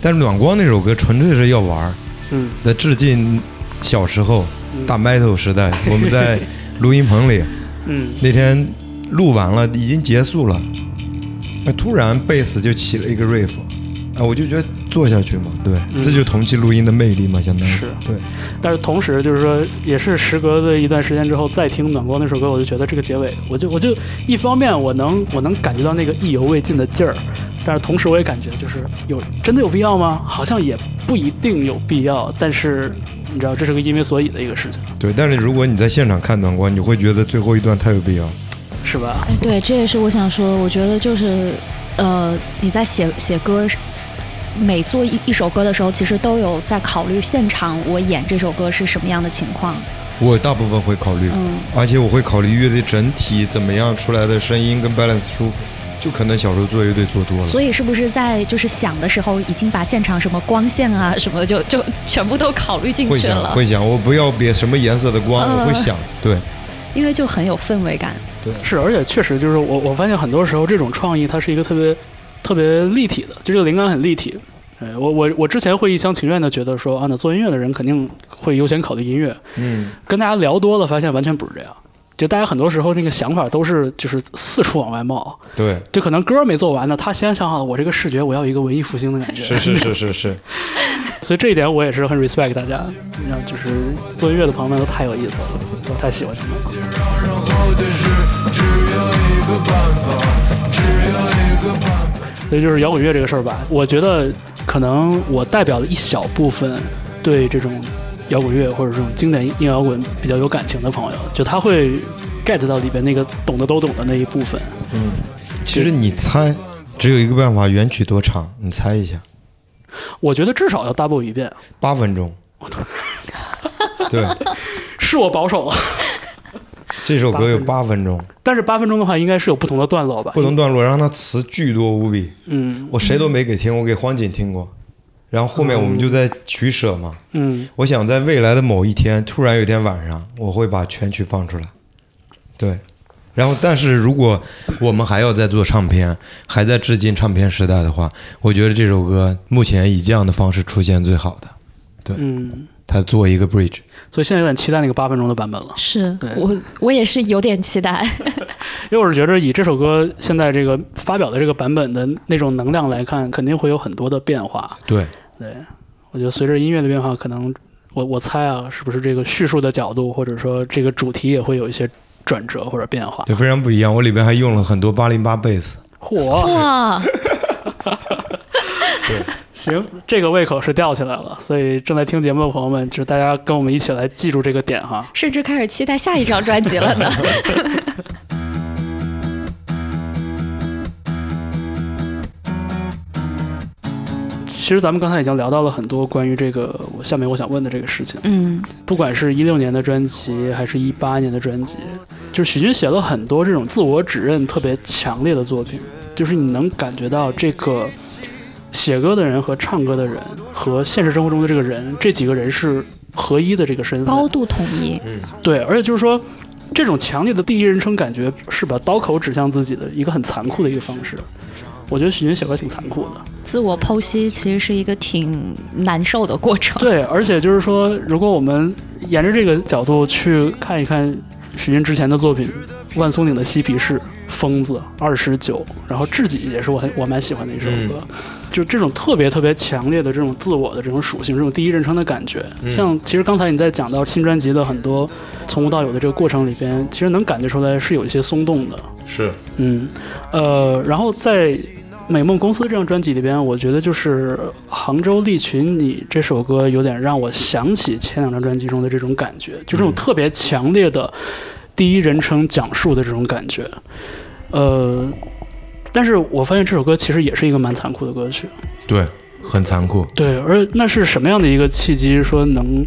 但是暖光那首歌纯粹是要玩儿，嗯，在致敬小时候嗯大 metal 时代，我们在 <laughs> 录音棚里嗯那天录完了，已经结束了，那突然贝斯就起了一个 riff，啊，我就觉得做下去嘛，对，嗯。这就同期录音的魅力嘛，相当于。是。对，但是同时就是说，也是时隔的一段时间之后再听暖光那首歌，我就觉得这个结尾，我就我就一方面我能我能感觉到那个意犹未尽的劲儿，但是同时我也感觉就是有真的有必要吗？好像也不一定有必要，但是你知道这是个因为所以的一个事情，对，但是如果你在现场看暖光，你会觉得最后一段太有必要，是吧？哎，对，这也是我想说的。我觉得就是，呃，你在写写歌，每做一一首歌的时候，其实都有在考虑现场我演这首歌是什么样的情况。我大部分会考虑，嗯，而且我会考虑乐队整体怎么样出来的声音跟 balance 舒服，就可能小时候做乐队做多了。所以是不是在就是想的时候，已经把现场什么光线啊什么就就全部都考虑进会想去了？会想，我不要别什么颜色的光，呃我会想，对因为就很有氛围感。对，是，而且确实就是我我发现很多时候这种创意它是一个特别特别立体的，就这个灵感很立体。哎，我我我之前会一厢情愿的觉得说啊，那做音乐的人肯定会优先考虑音乐，嗯，跟大家聊多了，发现完全不是这样。就大家很多时候那个想法都是就是四处往外冒，对，就可能歌没做完呢，他先想好了我这个视觉我要有一个文艺复兴的感觉，是是是是是，<laughs> 所以这一点我也是很 respect 大家。你知道，就是做音乐的朋友们都太有意思了，我太喜欢他们了。所以就是摇滚乐这个事儿吧，我觉得可能我代表了一小部分对这种摇滚乐或者这种经典硬摇滚比较有感情的朋友，就他会 get 到里边那个懂的都懂的那一部分。嗯，其实你猜，只有一个办法，原曲多长？你猜一下，我觉得至少要 double 一遍，八分钟。我 <laughs> 对，是我保守了，这首歌有八分钟，但是八分钟的话应该是有不同的段落吧？不同段落，然后它词巨多无比，嗯。我谁都没给听，我给黄锦听过。然后后面我们就在取舍嘛，嗯。我想在未来的某一天，突然有一天晚上，我会把全曲放出来。对，然后但是如果我们还要再做唱片，还在致敬唱片时代的话，我觉得这首歌目前以这样的方式出现最好的，对。嗯，它做一个 bridge。所以现在有点期待那个八分钟的版本了。是对我我也是有点期待。<laughs> 因为我是觉得以这首歌现在这个发表的这个版本的那种能量来看，肯定会有很多的变化。对，对，我觉得随着音乐的变化，可能我我猜啊，是不是这个叙述的角度，或者说这个主题也会有一些转折或者变化。就非常不一样。我里边还用了很多八零八贝斯。嚯，哇，<laughs> <laughs> 行，这个胃口是吊起来了。所以正在听节目的朋友们，就是大家跟我们一起来记住这个点哈。甚至开始期待下一张专辑了呢。<laughs> 其实咱们刚才已经聊到了很多关于这个我下面我想问的这个事情。嗯，不管是一六年的专辑，还是一八年的专辑，就是许军写了很多这种自我指认特别强烈的作品，就是你能感觉到这个写歌的人和唱歌的人和现实生活中的这个人，这几个人是合一的这个身份。高度统一。嗯对，而且就是说，这种强烈的第一人称感觉是把刀口指向自己的一个很残酷的一个方式。我觉得许军写歌挺残酷的，自我剖析其实是一个挺难受的过程。对，而且就是说，如果我们沿着这个角度去看一看许军之前的作品，《万松岭的嬉皮士》《疯子》《二十九》，然后《自己》也是我很我蛮喜欢的一首歌。就这种特别特别强烈的这种自我的这种属性，这种第一人称的感觉，像其实刚才你在讲到新专辑的很多从无到有的这个过程里边，其实能感觉出来是有一些松动的。是，嗯，呃，然后在。美梦公司这张专辑里边，我觉得就是《杭州利群》你这首歌有点让我想起前两张专辑中的这种感觉，就这种特别强烈的第一人称讲述的这种感觉。呃，但是我发现这首歌其实也是一个蛮残酷的歌曲。对，很残酷。对，而那是什么样的一个契机，说能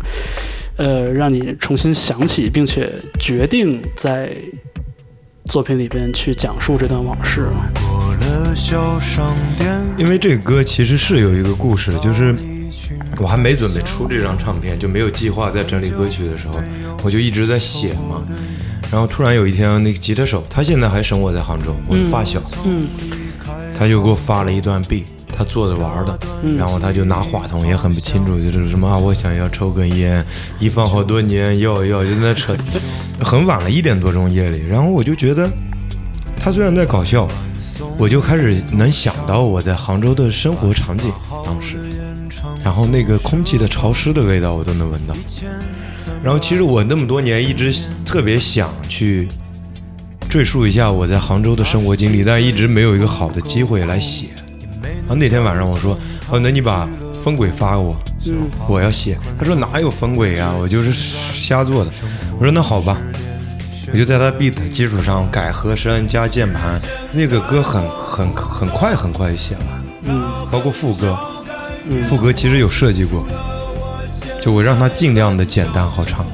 呃让你重新想起，并且决定在作品里边去讲述这段往事？因为这个歌其实是有一个故事，就是我还没准备出这张唱片，就没有计划在整理歌曲的时候，我就一直在写嘛。然后突然有一天，那个吉他手他现在还生活在杭州，我的发小，嗯，他就给我发了一段 B，他坐着玩的，然后他就拿话筒，也很不清楚，就是什么啊，我想要抽根烟，一放好多年，要要就在那扯，<laughs> 很晚了，一点多钟夜里，然后我就觉得他虽然在搞笑。我就开始能想到我在杭州的生活场景，当时，然后那个空气的潮湿的味道我都能闻到。然后其实我那么多年一直特别想去赘述一下我在杭州的生活经历，但一直没有一个好的机会来写。然后那天晚上我说：“哦，那你把风轨发给我，我要写。”他说：“哪有风轨啊？我就是瞎做的。”我说：“那好吧。”我就在他 beat 的基础上改和声加键盘，那个歌很很很快很快就写完，嗯，包括副歌，副歌其实有设计过，就我让它尽量的简单好唱。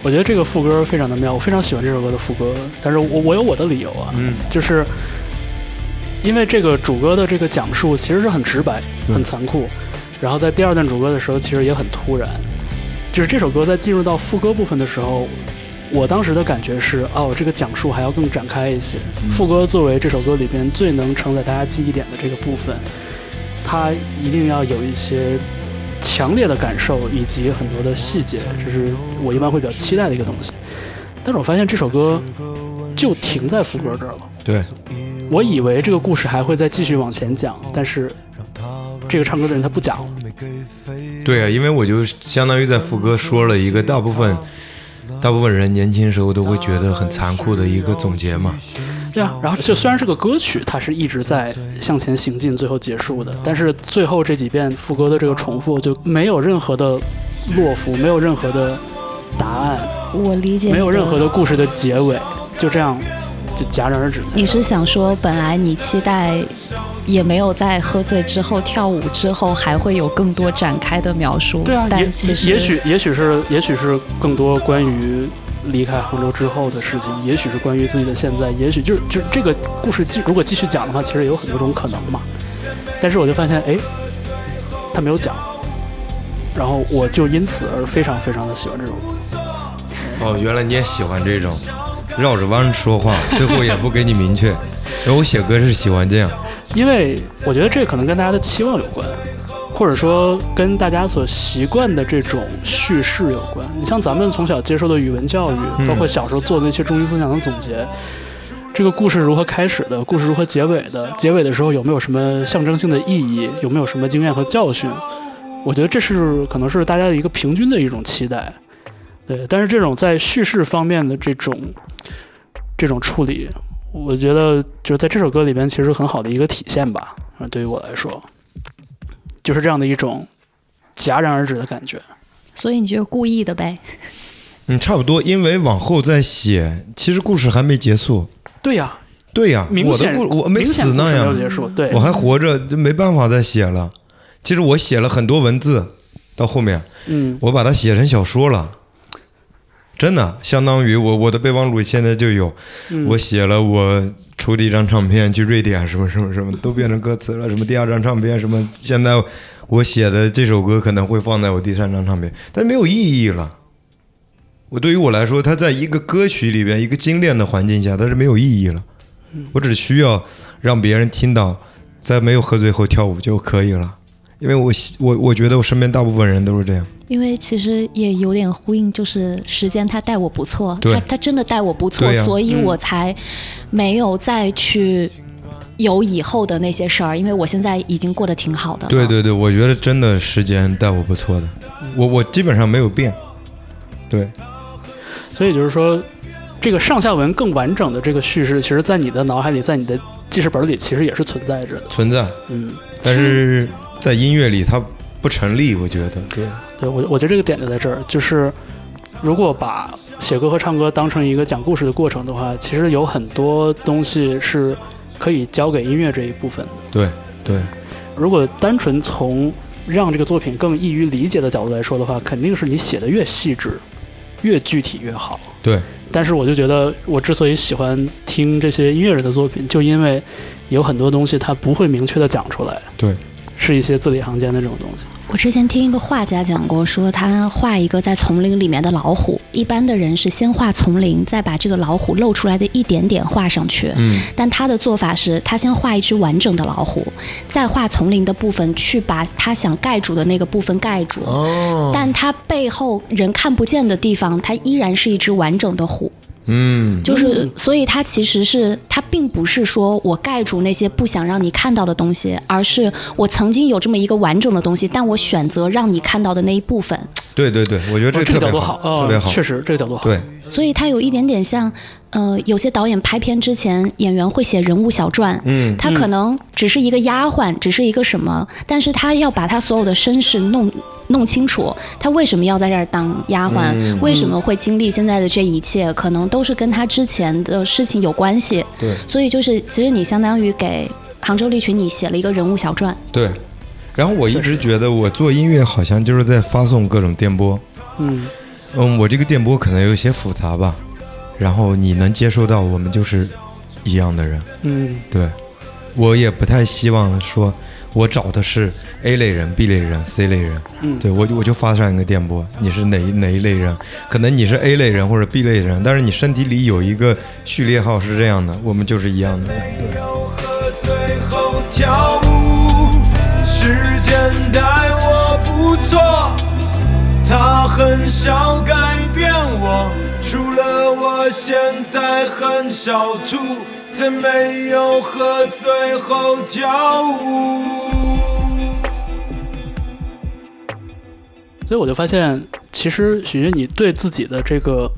我觉得这个副歌非常的妙，我非常喜欢这首歌的副歌，但是我我有我的理由啊，嗯，就是因为这个主歌的这个讲述其实是很直白、很残酷，然后在第二段主歌的时候其实也很突然，就是这首歌在进入到副歌部分的时候，我当时的感觉是，哦，这个讲述还要更展开一些。副歌作为这首歌里边最能承载大家记忆点的这个部分。它一定要有一些强烈的感受，以及很多的细节，这是我一般会比较期待的一个东西。但是我发现这首歌就停在副歌这儿了。对，我以为这个故事还会再继续往前讲，但是这个唱歌的人他不讲了。对啊，因为我就相当于在副歌说了一个大部分大部分人年轻时候都会觉得很残酷的一个总结嘛。对啊，然后就虽然是个歌曲，它是一直在向前行进，最后结束的，但是最后这几遍副歌的这个重复就没有任何的落伏，没有任何的答案。我理解，没有任何的故事的结尾，就这样就戛然而止。你是想说，本来你期待也没有在喝醉之后跳舞之后还会有更多展开的描述？对啊，但其实也许也许是也许是更多关于。离开杭州之后的事情，也许是关于自己的现在，也许就是就这个故事继如果继续讲的话，其实有很多种可能嘛。但是我就发现，哎，他没有讲，然后我就因此而非常非常的喜欢这首歌。哦，原来你也喜欢这种绕着弯说话，最后也不给你明确。然后我写歌是喜欢这样，因为我觉得这可能跟大家的期望有关。或者说跟大家所习惯的这种叙事有关。你像咱们从小接受的语文教育，包括小时候做的那些中心思想的总结，这个故事如何开始的，故事如何结尾的，结尾的时候有没有什么象征性的意义，有没有什么经验和教训？我觉得这是可能是大家的一个平均的一种期待。对，但是这种在叙事方面的这种这种处理，我觉得就是在这首歌里边其实很好的一个体现吧。啊，对于我来说。就是这样的一种戛然而止的感觉，所以你就是故意的呗？<laughs> 嗯，差不多，因为往后再写，其实故事还没结束。对呀，对呀，我的故我没死呢呀，结束，对，我还活着，就没办法再写了。其实我写了很多文字，到后面，嗯我把它写成小说了。真的，相当于我我的备忘录现在就有，嗯我写了我出的一张唱片去瑞典什么什么什么都变成歌词了，什么第二张唱片什么，现在我写的这首歌可能会放在我第三张唱片，但没有意义了。我对于我来说，它在一个歌曲里边一个精炼的环境下，它是没有意义了。我只需要让别人听到，在没有喝醉后跳舞就可以了。因为我我我觉得我身边大部分人都是这样。因为其实也有点呼应，就是时间他待我不错，对他他真的待我不错所以嗯我才没有再去有以后的那些事儿，因为我现在已经过得挺好的。对对对，我觉得真的时间待我不错的，我我基本上没有变。对所以就是说，这个上下文更完整的这个叙事，其实在你的脑海里，在你的记事本里，其实也是存在着的。存在，嗯，但是在音乐里它不成立，我觉得。对对我我觉得这个点就在这儿，就是如果把写歌和唱歌当成一个讲故事的过程的话，其实有很多东西是可以交给音乐这一部分的。对对如果单纯从让这个作品更易于理解的角度来说的话，肯定是你写的越细致、越具体越好。对，但是我就觉得，我之所以喜欢听这些音乐人的作品，就因为有很多东西他不会明确的讲出来，对，是一些字里行间的这种东西。我之前听一个画家讲过，说他画一个在丛林里面的老虎，一般的人是先画丛林，再把这个老虎露出来的一点点画上去。嗯但他的做法是，他先画一只完整的老虎，再画丛林的部分，去把他想盖住的那个部分盖住。哦，但他背后人看不见的地方，它依然是一只完整的虎。嗯。就是嗯，所以它其实是，它并不是说我盖住那些不想让你看到的东西，而是我曾经有这么一个完整的东西，但我选择让你看到的那一部分。对对对，我觉得这个角度个特别好，哦特别好。确实这个角度好。对所以它有一点点像，呃，有些导演拍片之前，演员会写人物小传，嗯他可能只是一个丫鬟，只是一个什么，但是他要把他所有的身世弄弄清楚，他为什么要在这儿当丫鬟，嗯为什么会经历现在的这一切，可能都是跟他之前的事情有关系。对所以就是，其实你相当于给杭州利群你写了一个人物小传。对。然后我一直觉得我做音乐好像就是在发送各种电波，嗯，嗯，我这个电波可能有些复杂吧，然后你能接收到，我们就是一样的人。嗯对，我也不太希望说，我找的是 A 类人、B 类人、C 类人。嗯，对我我就发上一个电波，你是哪一哪一类人？可能你是 A 类人或者 B 类人，但是你身体里有一个序列号是这样的，我们就是一样的人。对。时间待我不错，他很少改变我，除了我现在很少吐，在没有喝醉后跳舞。所以我就发现，其实许军，你对自己的这个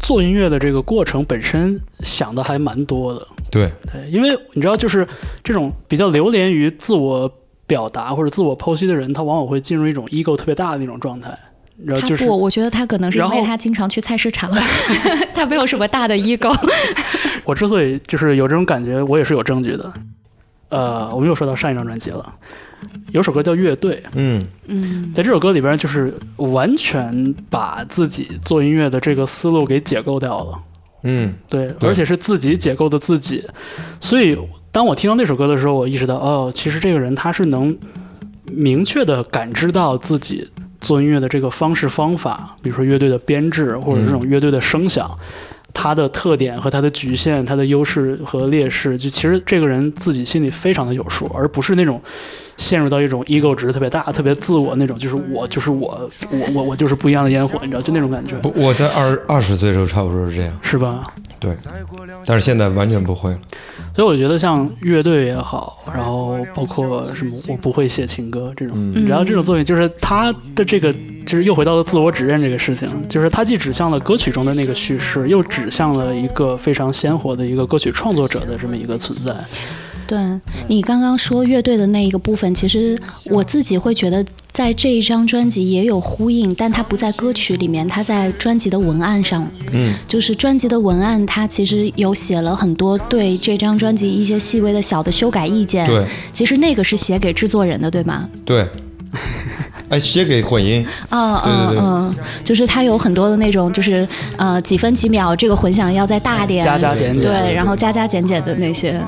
做音乐的这个过程本身想的还蛮多的。对对，因为你知道，就是这种比较流连于自我表达或者自我剖析的人，他往往会进入一种 ego 特别大的那种状态。你知道，他就是不，我觉得他可能是因为他经常去菜市场，<laughs> 他没有什么大的 ego。<laughs> 我之所以就是有这种感觉，我也是有证据的。呃，我们又说到上一张专辑了，有首歌叫《乐队》，嗯嗯，在这首歌里边，就是完全把自己做音乐的这个思路给解构掉了。嗯对，对而且是自己解构的自己。所以，当我听到那首歌的时候，我意识到，哦，其实这个人他是能明确的感知到自己做音乐的这个方式方法，比如说乐队的编制，或者这种乐队的声响。它的特点和它的局限、它的优势和劣势，就其实这个人自己心里非常的有数，而不是那种陷入到一种 ego 值特别大、特别自我那种，就是我就是我，我我我就是不一样的烟火，你知道，就那种感觉，我在二二十岁的时候差不多是这样，是吧？对，但是现在完全不会了。所以我觉得像乐队也好，然后包括什么我不会写情歌这种，嗯然后这种作品就是他的这个，就是又回到了自我指认这个事情，就是他既指向了歌曲中的那个叙事，又指向了一个非常鲜活的一个歌曲创作者的这么一个存在。对你刚刚说乐队的那一个部分，其实我自己会觉得在这一张专辑也有呼应，但它不在歌曲里面，它在专辑的文案上。嗯，就是专辑的文案，它其实有写了很多对这张专辑一些细微的小的修改意见。对其实那个是写给制作人的，对吗？<laughs> 对，哎，写给混音，嗯嗯嗯，就是它有很多的那种，就是呃几分几秒，这个混响要再大点，加加减减对，然后加加减减的那些，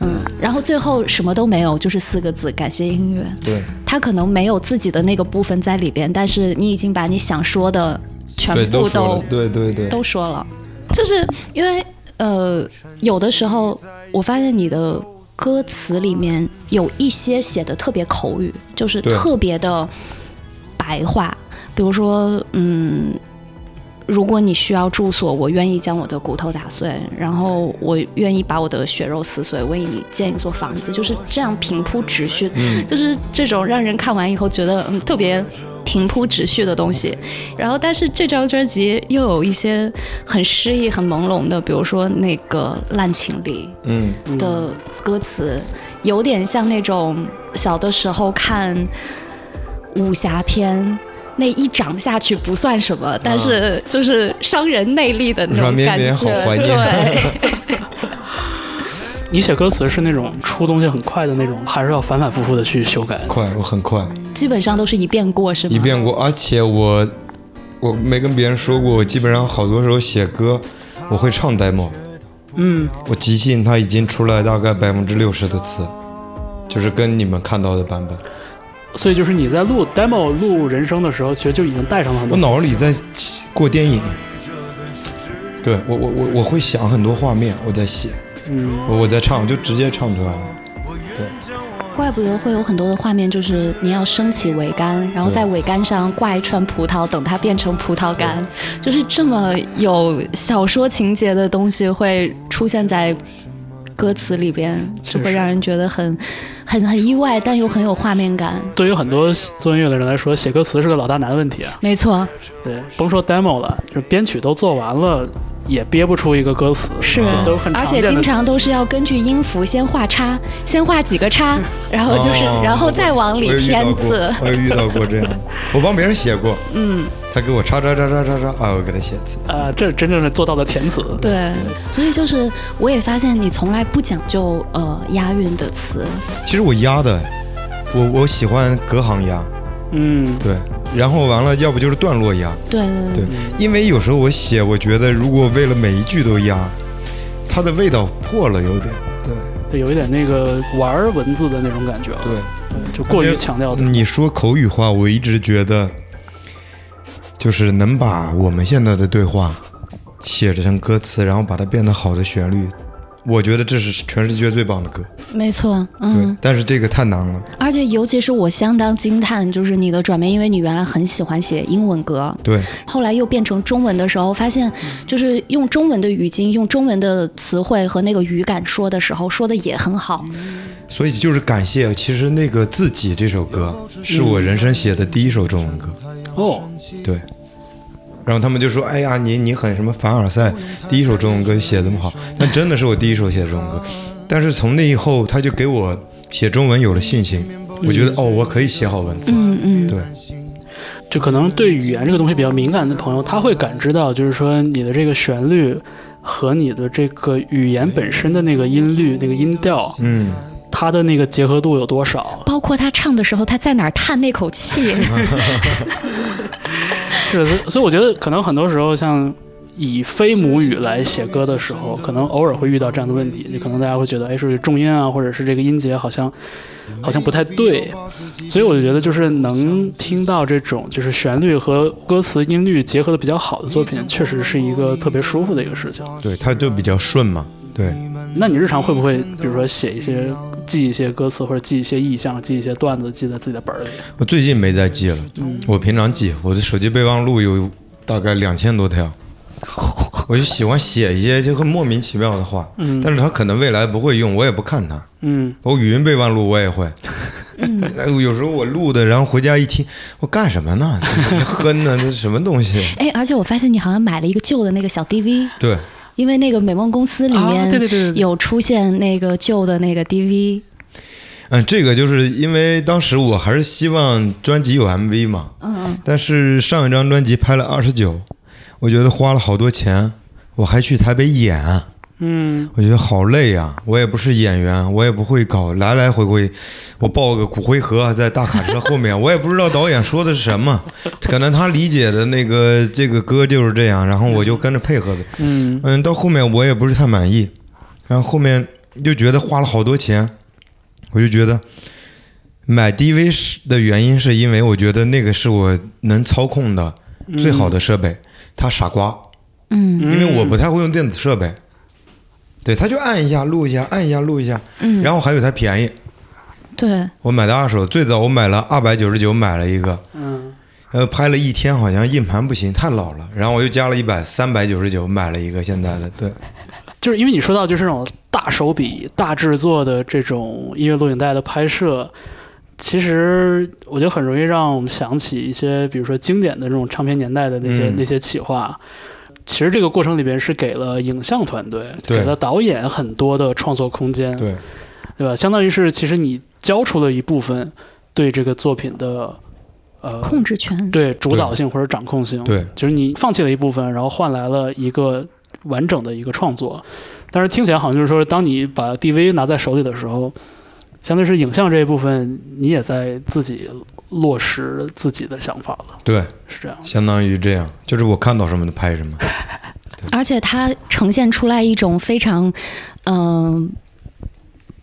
嗯，然后最后什么都没有，就是四个字：感谢音乐。对。他可能没有自己的那个部分在里边，但是你已经把你想说的全，部都说了，对对对，都说了，就是因为呃，有的时候我发现你的歌词里面有一些写的特别口语，就是特别的白话，比如说嗯。如果你需要住所，我愿意将我的骨头打碎，然后我愿意把我的血肉撕碎，为你建一座房子，就是这样平铺直叙，就是这种让人看完以后觉得嗯特别平铺直叙的东西。然后，但是这张专辑又有一些很诗意、很朦胧的，比如说那个《烂情里嗯，》的歌词，有点像那种小的时候看武侠片。那一掌下去不算什么，但是就是伤人内力的那种软绵感觉。绵好怀念。对，<laughs> 你写歌词是那种出东西很快的那种，还是要反反复复的去修改？快，我很快，基本上都是一遍过，是吗？一遍过，而且我我没跟别人说过，我基本上好多时候写歌，我会唱 demo，嗯，我即兴它已经出来大概百分之六十的词，就是跟你们看到的版本，所以就是你在录 demo 录人声的时候，其实就已经带上了很多。我脑子里在过电影。对我我我我会想很多画面，我在写，嗯，我我在唱，我就直接唱出来了。对怪不得会有很多的画面，就是你要升起桅杆，然后在桅杆上挂一串葡萄，等它变成葡萄干，就是这么有小说情节的东西会出现在歌词里边，就会让人觉得很很很意外，但又很有画面感。对于很多做音乐的人来说，写歌词是个老大难问题啊。没错，对，甭说 demo 了，就是编曲都做完了，也憋不出一个歌词，是。都很而且经常都是要根据音符先画叉，先画几个叉，<laughs> 然后就是，哦然后再往里我有遇到过添字。，我有遇到过这样，我帮别人写过，<laughs> 嗯，他给我叉叉叉叉叉叉，啊，我给他写词。呃，这真正的做到了填词。对，所以就是我也发现你从来不讲究呃押韵的词，其实我押的，我我喜欢隔行押，嗯，对，然后完了，要不就是段落压，对对对，因为有时候我写，我觉得如果为了每一句都压，它的味道破了有点，对。对，有一点那个玩儿文字的那种感觉了，对。对，就过于强调的。你说口语化，我一直觉得，就是能把我们现在的对话写成歌词，然后把它变得好的旋律，我觉得这是全世界最棒的歌。没错，对，嗯，但是这个太难了。而且尤其是我相当惊叹，就是你的转变，因为你原来很喜欢写英文歌，对，后来又变成中文的时候，发现就是用中文的语境、用中文的词汇和那个语感说的时候，说的也很好。所以就是感谢。其实那个自己这首歌是我人生写的第一首中文歌。哦，对。然后他们就说：“哎呀，你你很什么凡尔赛，第一首中文歌写得这么好。”但真的是我第一首写的中文歌。但是从那以后，他就给我写中文有了信心。我觉得哦，我可以写好文字。嗯嗯，对，就可能对语言这个东西比较敏感的朋友，他会感知到，就是说你的这个旋律和你的这个语言本身的那个音律、那个音调，嗯，它的那个结合度有多少。包括他唱的时候，他在哪儿叹那口气。<laughs> 是，所以我觉得可能很多时候像。以非母语来写歌的时候，可能偶尔会遇到这样的问题，你可能大家会觉得，哎，是重音啊，或者是这个音节好像好像不太对，所以我就觉得就是能听到这种就是旋律和歌词音律结合的比较好的作品，确实是一个特别舒服的一个事情。对，它就比较顺嘛。对，那你日常会不会，比如说写一些、记一些歌词，或者记一些意象、记一些段子，记在自己的本儿里？我最近没再记了，我平常记，我的手机备忘录有大概两千多条。<laughs> 我就喜欢写一些就很莫名其妙的话，嗯但是他可能未来不会用，我也不看他。嗯，我语音备忘录我也会，嗯 <laughs> 有时候我录的，然后回家一听，我干什么呢？这这哼呢，这是什么东西？<laughs> 哎，而且我发现你好像买了一个旧的那个小 DV，对，因为那个美梦公司里啊面对对对对对。有出现那个旧的那个 DV。嗯，这个就是因为当时我还是希望专辑有 MV 嘛，嗯，但是上一张专辑拍了二十九，我觉得花了好多钱，我还去台北演，嗯我觉得好累呀、我也不是演员，我也不会搞，来来回回，我抱个骨灰盒在大卡车后面，<laughs> 我也不知道导演说的是什么，可能他理解的那个这个歌就是这样，然后我就跟着配合呗。嗯嗯，到后面我也不是太满意，然后后面就觉得花了好多钱，我就觉得买 DV 是的原因是因为我觉得那个是我能操控的最好的设备，它傻瓜。嗯因为我不太会用电子设备，对，他就按一下录一下，按一下录一下，嗯，然后还有它便宜，对，我买的二手，最早我买了二百九十九买了一个，嗯。呃，拍了一天好像硬盘不行，太老了，然后我又加了一百三百九十九买了一个现在的，对，就是因为你说到就是这种大手笔、大制作的这种音乐录影带的拍摄，其实我觉得很容易让我们想起一些，比如说经典的这种唱片年代的那些、嗯。那些企划。其实这个过程里边是给了影像团队，给了导演很多的创作空间，对，对吧？相当于是其实你交出了一部分对这个作品的呃控制权，对主导性或者掌控性，对，就是你放弃了一部分，然后换来了一个完整的一个创作。但是听起来好像就是说，当你把 DV 拿在手里的时候，相当于是影像这一部分，你也在自己落实自己的想法了，对，是这样。相当于这样，就是我看到什么就拍什么，<laughs> 而且它呈现出来一种非常，嗯、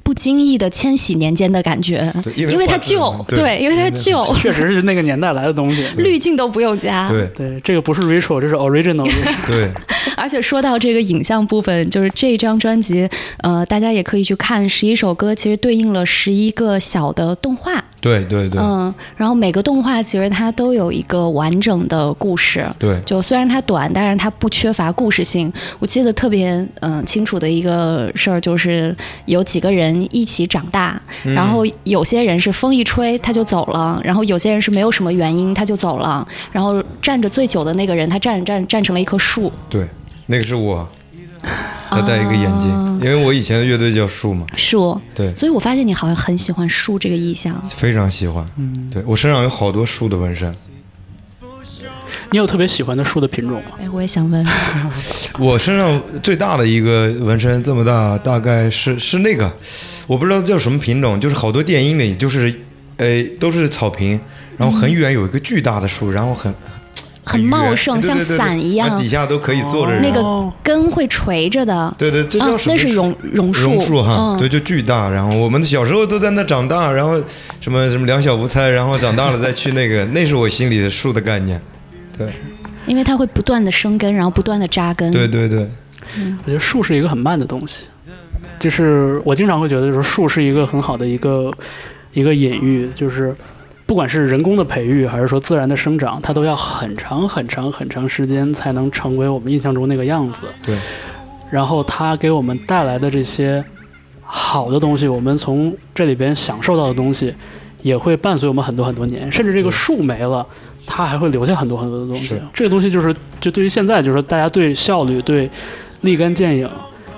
不经意的千禧年间的感觉，对，因为它旧，对，因为它旧，确实是那个年代来的东西。<laughs> 滤镜都不用加。对。对，这个不是 retro，这是 original。<laughs> 对，而且说到这个影像部分，就是这张专辑，呃，大家也可以去看十一首歌，其实对应了十一个小的动画，对对对嗯，然后每个动画其实它都有一个完整的故事。对，就虽然它短，但是它不缺乏故事性。我记得特别嗯、清楚的一个事儿，就是有几个人一起长大，嗯然后有些人是风一吹他就走了，然后有些人是没有什么原因他就走了，然后站着最久的那个人他站着站着站成了一棵树。对，那个是我，<laughs> 他戴一个眼镜，啊因为我以前的乐队叫树嘛，树，对，所以我发现你好像很喜欢树这个意象。非常喜欢，嗯，对我身上有好多树的纹身。你有特别喜欢的树的品种吗？哎，我也想问，<laughs> 我身上最大的一个纹身这么大，大概是是那个，我不知道叫什么品种，就是好多电影里就是，哎，都是草坪，然后很远有一个巨大的树，然后很很茂盛，像伞一样那底，下都可以坐着。那个哦根会垂着的。对对，这叫啊，什么？那是榕榕树，榕树哈，嗯、对，就巨大。然后我们小时候都在那长大，然后什么什么两小无猜，然后长大了再去那个，<laughs> 那是我心里的树的概念。对因为它会不断的生根，然后不断的扎根。对对对，我觉得树是一个很慢的东西，就是我经常会觉得，就是树是一个很好的一个一个隐喻，就是不管是人工的培育，还是说自然的生长，它都要很长很长很长时间才能成为我们印象中那个样子。对，然后它给我们带来的这些好的东西，我们从这里边享受到的东西，也会伴随我们很多很多年，甚至这个树没了。它还会留下很多很多的东西，这个东西就是，就对于现在，就是说大家对效率、对立竿见影、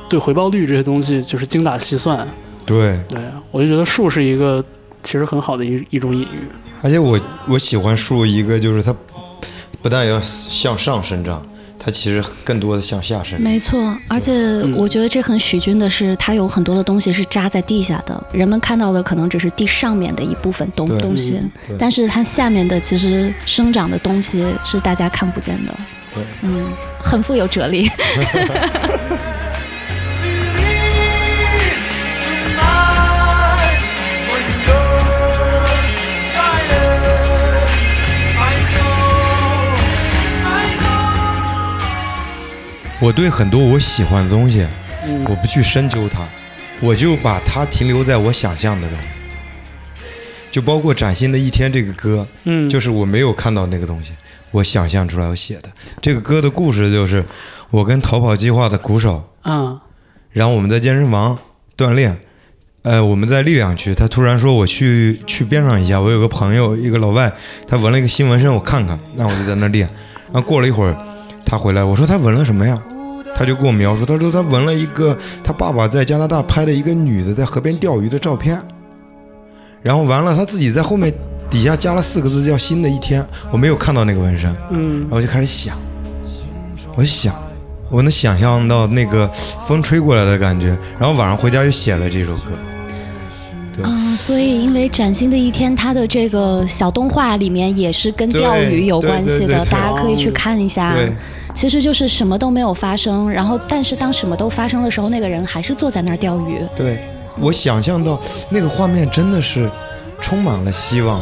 对回报率这些东西，就是精打细算。对，对，我就觉得树是一个其实很好的一一种隐喻。而且我我喜欢树一个就是它不但要向上生长，它其实更多的向下生长。没错，而且我觉得这很许君的是，它有很多的东西是扎在地下的，人们看到的可能只是地上面的一部分东东西嗯，但是它下面的其实生长的东西是大家看不见的。对，嗯，很富有哲理。<laughs> <laughs> 我对很多我喜欢的东西，嗯我不去深究它，我就把它停留在我想象的东西。就包括《崭新的一天》这个歌，嗯，就是我没有看到那个东西，我想象出来我写的。这个歌的故事就是我跟逃跑计划的鼓手，嗯然后我们在健身房锻炼，呃，我们在力量区，他突然说我去去边上一下，我有个朋友一个老外，他纹了一个新纹身，我看看，那我就在那练。然后过了一会儿，他回来，我说他纹了什么呀？他就跟我描述，他说他纹了一个他爸爸在加拿大拍的一个女的在河边钓鱼的照片，然后完了他自己在后面底下加了四个字叫新的一天，我没有看到那个纹身，嗯。然后就开始想，我就想，我能想象到那个风吹过来的感觉，然后晚上回家就写了这首歌。啊，所以因为崭新的一天，它的这个小动画里面也是跟钓鱼有关系的，大家可以去看一下。其实就是什么都没有发生，然后但是当什么都发生的时候，那个人还是坐在那儿钓鱼。对，我想象到那个画面真的是充满了希望。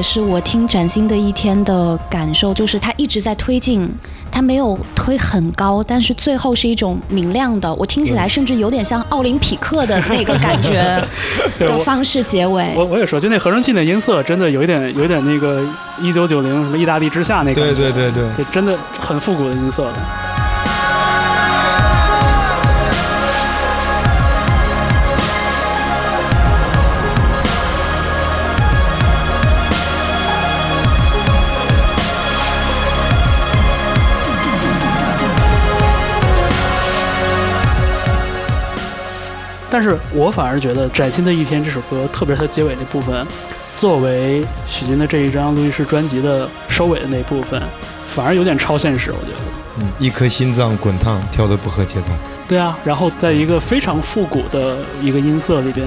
也是我听崭新的一天的感受，就是它一直在推进，它没有推很高，但是最后是一种明亮的，我听起来甚至有点像奥林匹克的那个感觉 <laughs> 的方式结尾。我我也说，就那合成器那音色，真的有一点有一点那个一九九零什么意大利之夏那个，对对对对，就真的很复古的音色。但是我反而觉得《崭新的一天》这首歌，特别是它结尾那部分，作为许君的这一张录音室专辑的收尾的那部分，反而有点超现实。我觉得，嗯，一颗心脏滚烫，跳得不合节拍。对啊，然后在一个非常复古的一个音色里边，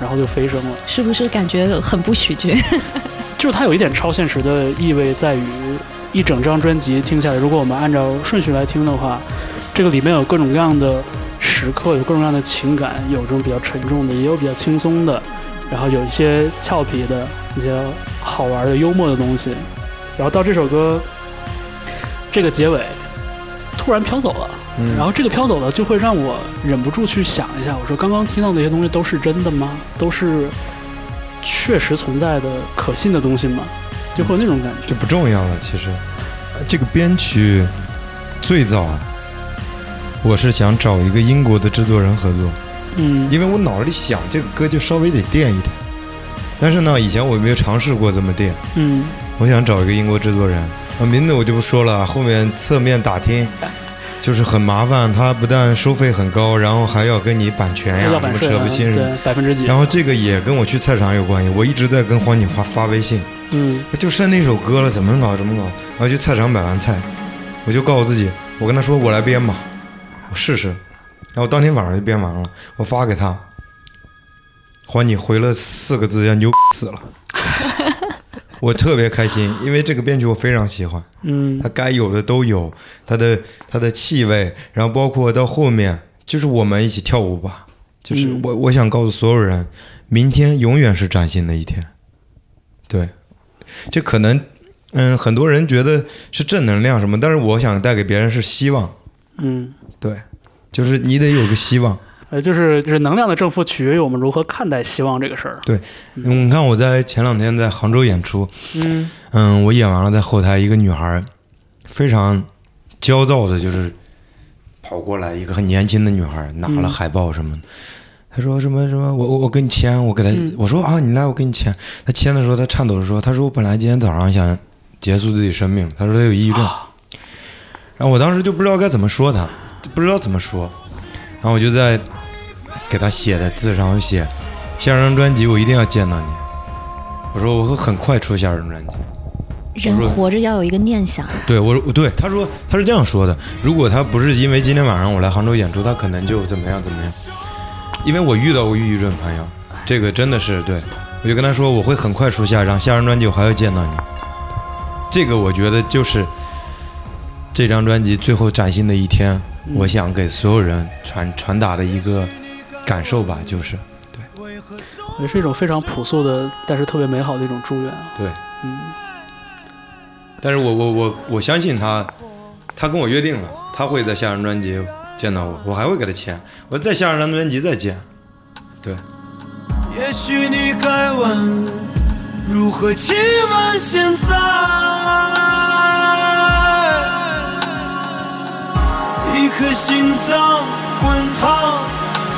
然后就飞升了。是不是感觉很不许君？<laughs> <laughs> 就是它有一点超现实的意味，在于一整张专辑听下来，如果我们按照顺序来听的话，这个里面有各种各样的。时刻有各种各样的情感，有这种比较沉重的，也有比较轻松的，然后有一些俏皮的、一些好玩的、幽默的东西。然后到这首歌这个结尾突然飘走了，然后这个飘走了就会让我忍不住去想一下：我说刚刚听到那些东西都是真的吗？都是确实存在的、可信的东西吗？就会有那种感觉。就不重要了。其实这个编曲最早。我是想找一个英国的制作人合作，嗯，因为我脑子里想这个歌就稍微得电一点，但是呢，以前我没有尝试过这么电，嗯，我想找一个英国制作人，啊，名字我就不说了，后面侧面打听，就是很麻烦，他不但收费很高，然后还要跟你版权呀，什么扯不清对，百分之几，然后这个也跟我去菜场有关系，我一直在跟黄景华发微信，嗯，就剩那首歌了，怎么搞怎么搞，然后去菜场买完菜，我就告诉自己，我跟他说我来编吧。我试试，然后当天晚上就编完了，我发给他，还你回了四个字，叫牛 <laughs> 死了。<laughs> 我特别开心，因为这个编曲我非常喜欢，嗯，它该有的都有，它的它的气味，然后包括到后面，就是我们一起跳舞吧，就是我我想告诉所有人，明天永远是崭新的一天。对，这可能，嗯，很多人觉得是正能量什么，但是我想带给别人是希望，嗯。对，就是你得有个希望，<laughs> 呃，就是就是能量的正负取决于我们如何看待希望这个事儿。对，你看我在前两天在杭州演出，嗯。嗯，我演完了，在后台一个女孩非常焦躁的，就是跑过来，一个很年轻的女孩拿了海报什么的，她说什么什么，我我我给你签，我给她，我说啊，你来，我给你签。她签的时候，她颤抖着说，她说我本来今天早上想结束自己生命，她说她有抑郁症，然后我当时就不知道该怎么说他。不知道怎么说，然后我就在给他写的字上写，下张专辑我一定要见到你。我说我会很快出下张专辑。人活着要有一个念想。对，我说对，他说他是这样说的。如果他不是因为今天晚上我来杭州演出，他可能就怎么样怎么样。因为我遇到过抑郁症朋友，这个真的是对，我就跟他说我会很快出下张下张专辑，我还要见到你。这个我觉得就是这张专辑最后崭新的一天。我想给所有人传传达的一个感受吧，就是对，也是一种非常朴素的，但是特别美好的一种祝愿。对，嗯。但是我我我我相信他，他跟我约定了，他会在下张专辑见到我，我还会给他签，我再下张专辑再见。对。也许你该问，如何期盼现在？颗心脏滚烫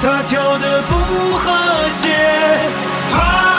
它跳的不合脚啊。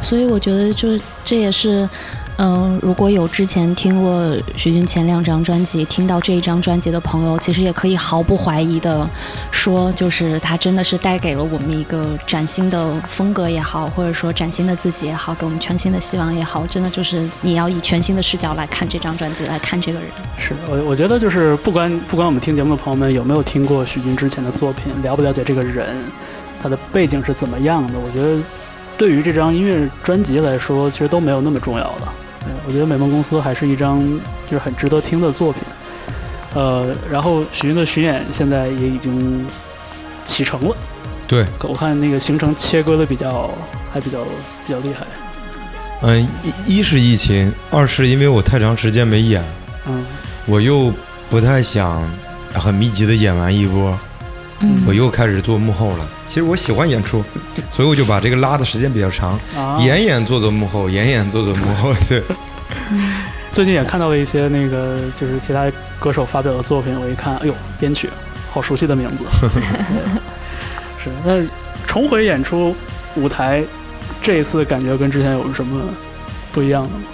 所以我觉得就是这也是嗯，如果有之前听过徐军前两张专辑，听到这一张专辑的朋友，其实也可以毫不怀疑的说，就是他真的是带给了我们一个崭新的风格也好，或者说崭新的自己也好，给我们全新的希望也好，真的就是你要以全新的视角来看这张专辑，来看这个人。是我我觉得就是不管不管我们听节目的朋友们有没有听过徐军之前的作品，了不了解这个人，他的背景是怎么样的，我觉得对于这张音乐专辑来说，其实都没有那么重要的。我觉得美梦公司还是一张就是很值得听的作品，呃，然后许云的巡演现在也已经启程了。对，我看那个行程切割的比较还比较比较厉害。嗯，一一是疫情，二是因为我太长时间没演，嗯，我又不太想很密集的演完一波。我又开始做幕后了。其实我喜欢演出，所以我就把这个拉的时间比较长，演演做做幕后，演演做做幕后。<laughs> 对。最近也看到了一些那个，就是其他歌手发表的作品，我一看，哎呦，编曲，好熟悉的名字。<laughs> 是。那重回演出舞台，这一次感觉跟之前有什么不一样的吗？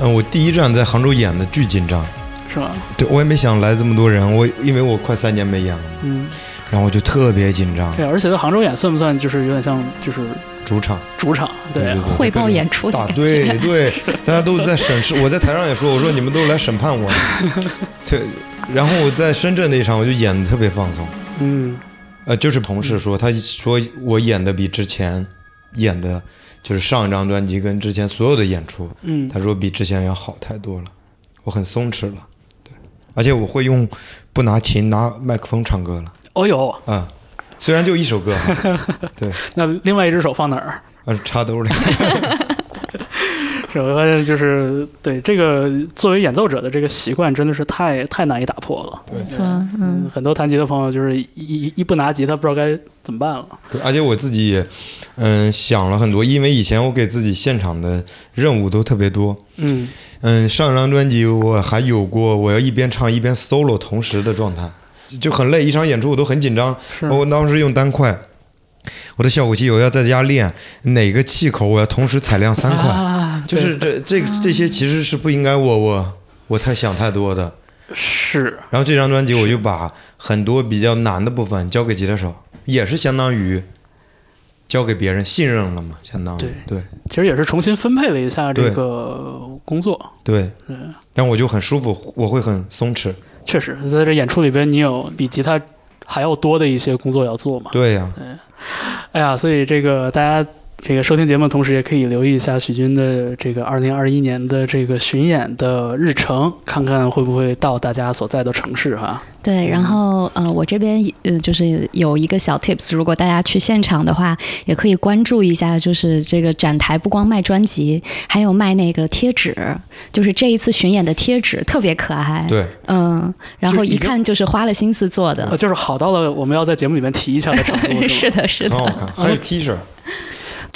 嗯，我第一站在杭州演的巨紧张。是吧？对，我也没想来这么多人。我因为我快三年没演了，嗯，然后我就特别紧张。对，而且在杭州演算不算就是有点像就是主场？主场，对，汇报演出的对对，大家都在审视。我在台上也说，我说你们都来审判我。<laughs> 对，然后我在深圳那场我就演的特别放松。嗯，呃，就是同事说，他说我演的比之前演的，就是上一张专辑跟之前所有的演出，嗯，他说比之前要好太多了，我很松弛了。而且我会用不拿琴拿麦克风唱歌了。哦哟，嗯，虽然就一首歌，对。<laughs> 那另外一只手放哪儿？啊，插兜里。<laughs> 是，我发现就是对这个作为演奏者的这个习惯真的是太太难以打破了。没错，嗯，很多弹吉的朋友就是一一不拿吉他不知道该怎么办了。对，而且我自己也嗯想了很多，因为以前我给自己现场的任务都特别多。嗯。嗯，上一张专辑我还有过我要一边唱一边 solo 同时的状态，就很累。一场演出我都很紧张。我当时用单块，我的效果器我要在家练哪个气口我要同时踩亮三块，就是这这这些其实是不应该我我我太想太多的。是。然后这张专辑我就把很多比较难的部分交给吉他手，也是相当于。交给别人信任了嘛，相当于对对，其实也是重新分配了一下这个工作，对对，但我就很舒服，我会很松弛。确实，在这演出里边，你有比吉他还要多的一些工作要做嘛？对呀，对，哎呀，所以这个大家。这个收听节目的同时，也可以留意一下许军的这个二零二一年的这个巡演的日程，看看会不会到大家所在的城市哈。对，然后呃，我这边呃就是有一个小 tips，如果大家去现场的话，也可以关注一下，就是这个展台不光卖专辑，还有卖那个贴纸，就是这一次巡演的贴纸特别可爱。对，嗯，然后一看就是花了心思做的，就是好到了我们要在节目里面提一下的程度。<laughs> 是的，是的，很好看，还有 T 恤。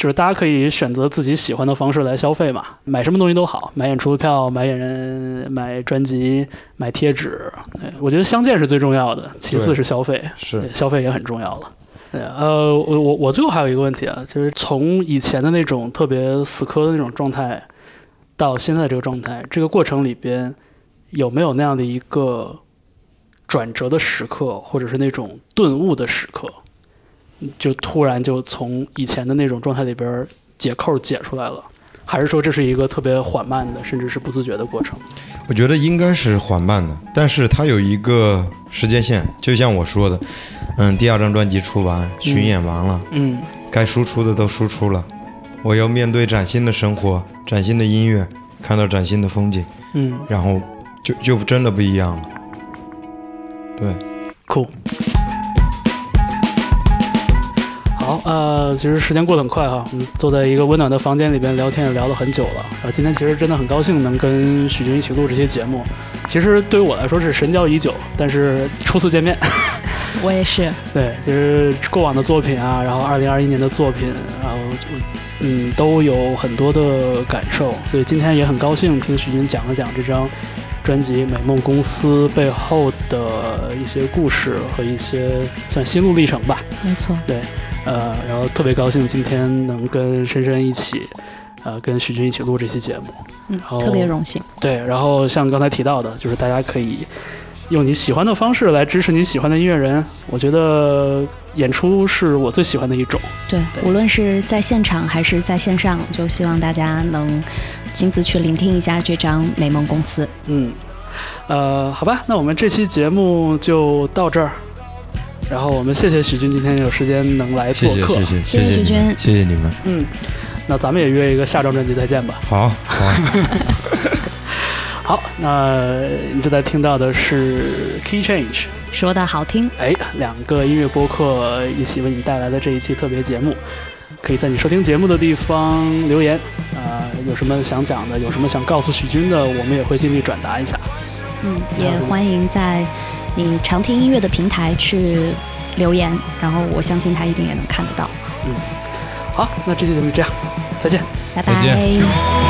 就是大家可以选择自己喜欢的方式来消费嘛，买什么东西都好，买演出票、买演人、买专辑、买贴纸。我觉得相见是最重要的，其次是消费，是消费也很重要了。呃，我我我最后还有一个问题啊，就是从以前的那种特别死磕的那种状态，到现在这个状态，这个过程里边有没有那样的一个转折的时刻，或者是那种顿悟的时刻？就突然就从以前的那种状态里边解扣解出来了，还是说这是一个特别缓慢的，甚至是不自觉的过程？我觉得应该是缓慢的，但是它有一个时间线，就像我说的，嗯，第二张专辑出完，巡演完了，嗯，该输出的都输出了，我要面对崭新的生活、崭新的音乐，看到崭新的风景，嗯，然后就就真的不一样了，对，酷。好，呃，其实时间过得很快哈，我们坐在一个温暖的房间里边聊天也聊了很久了。然后今天其实真的很高兴能跟许军一起录这些节目。其实对于我来说是神交已久，但是初次见面，<laughs> 我也是。<laughs> 对，其实过往的作品啊，然后二零二一年的作品，然后嗯都有很多的感受，所以今天也很高兴听许军讲了讲这张专辑《美梦公司》背后的一些故事和一些算心路历程吧。没错，对。呃，然后特别高兴今天能跟深深一起呃，跟许军一起录这期节目。嗯好，特别荣幸。对，然后像刚才提到的，就是大家可以用你喜欢的方式来支持你喜欢的音乐人。我觉得演出是我最喜欢的一种。对，对无论是在现场还是在线上，就希望大家能亲自去聆听一下这张《美梦公司》。嗯，呃，好吧，那我们这期节目就到这儿。然后我们谢谢许军今天有时间能来做客。谢谢谢谢谢谢谢你们徐军谢谢你们，嗯，那咱们也约一个下张专辑再见吧。好好，<laughs> 好，那你正在听到的是 Key Change，说的好听，哎，两个音乐播客一起为你带来的这一期特别节目，可以在你收听节目的地方留言，啊、有什么想讲的，有什么想告诉许军的，我们也会尽力转达一下。嗯，也欢迎在你常听音乐的平台去留言，然后我相信他一定也能看得到。嗯好，那这期节目就这样，再见。拜再见拜。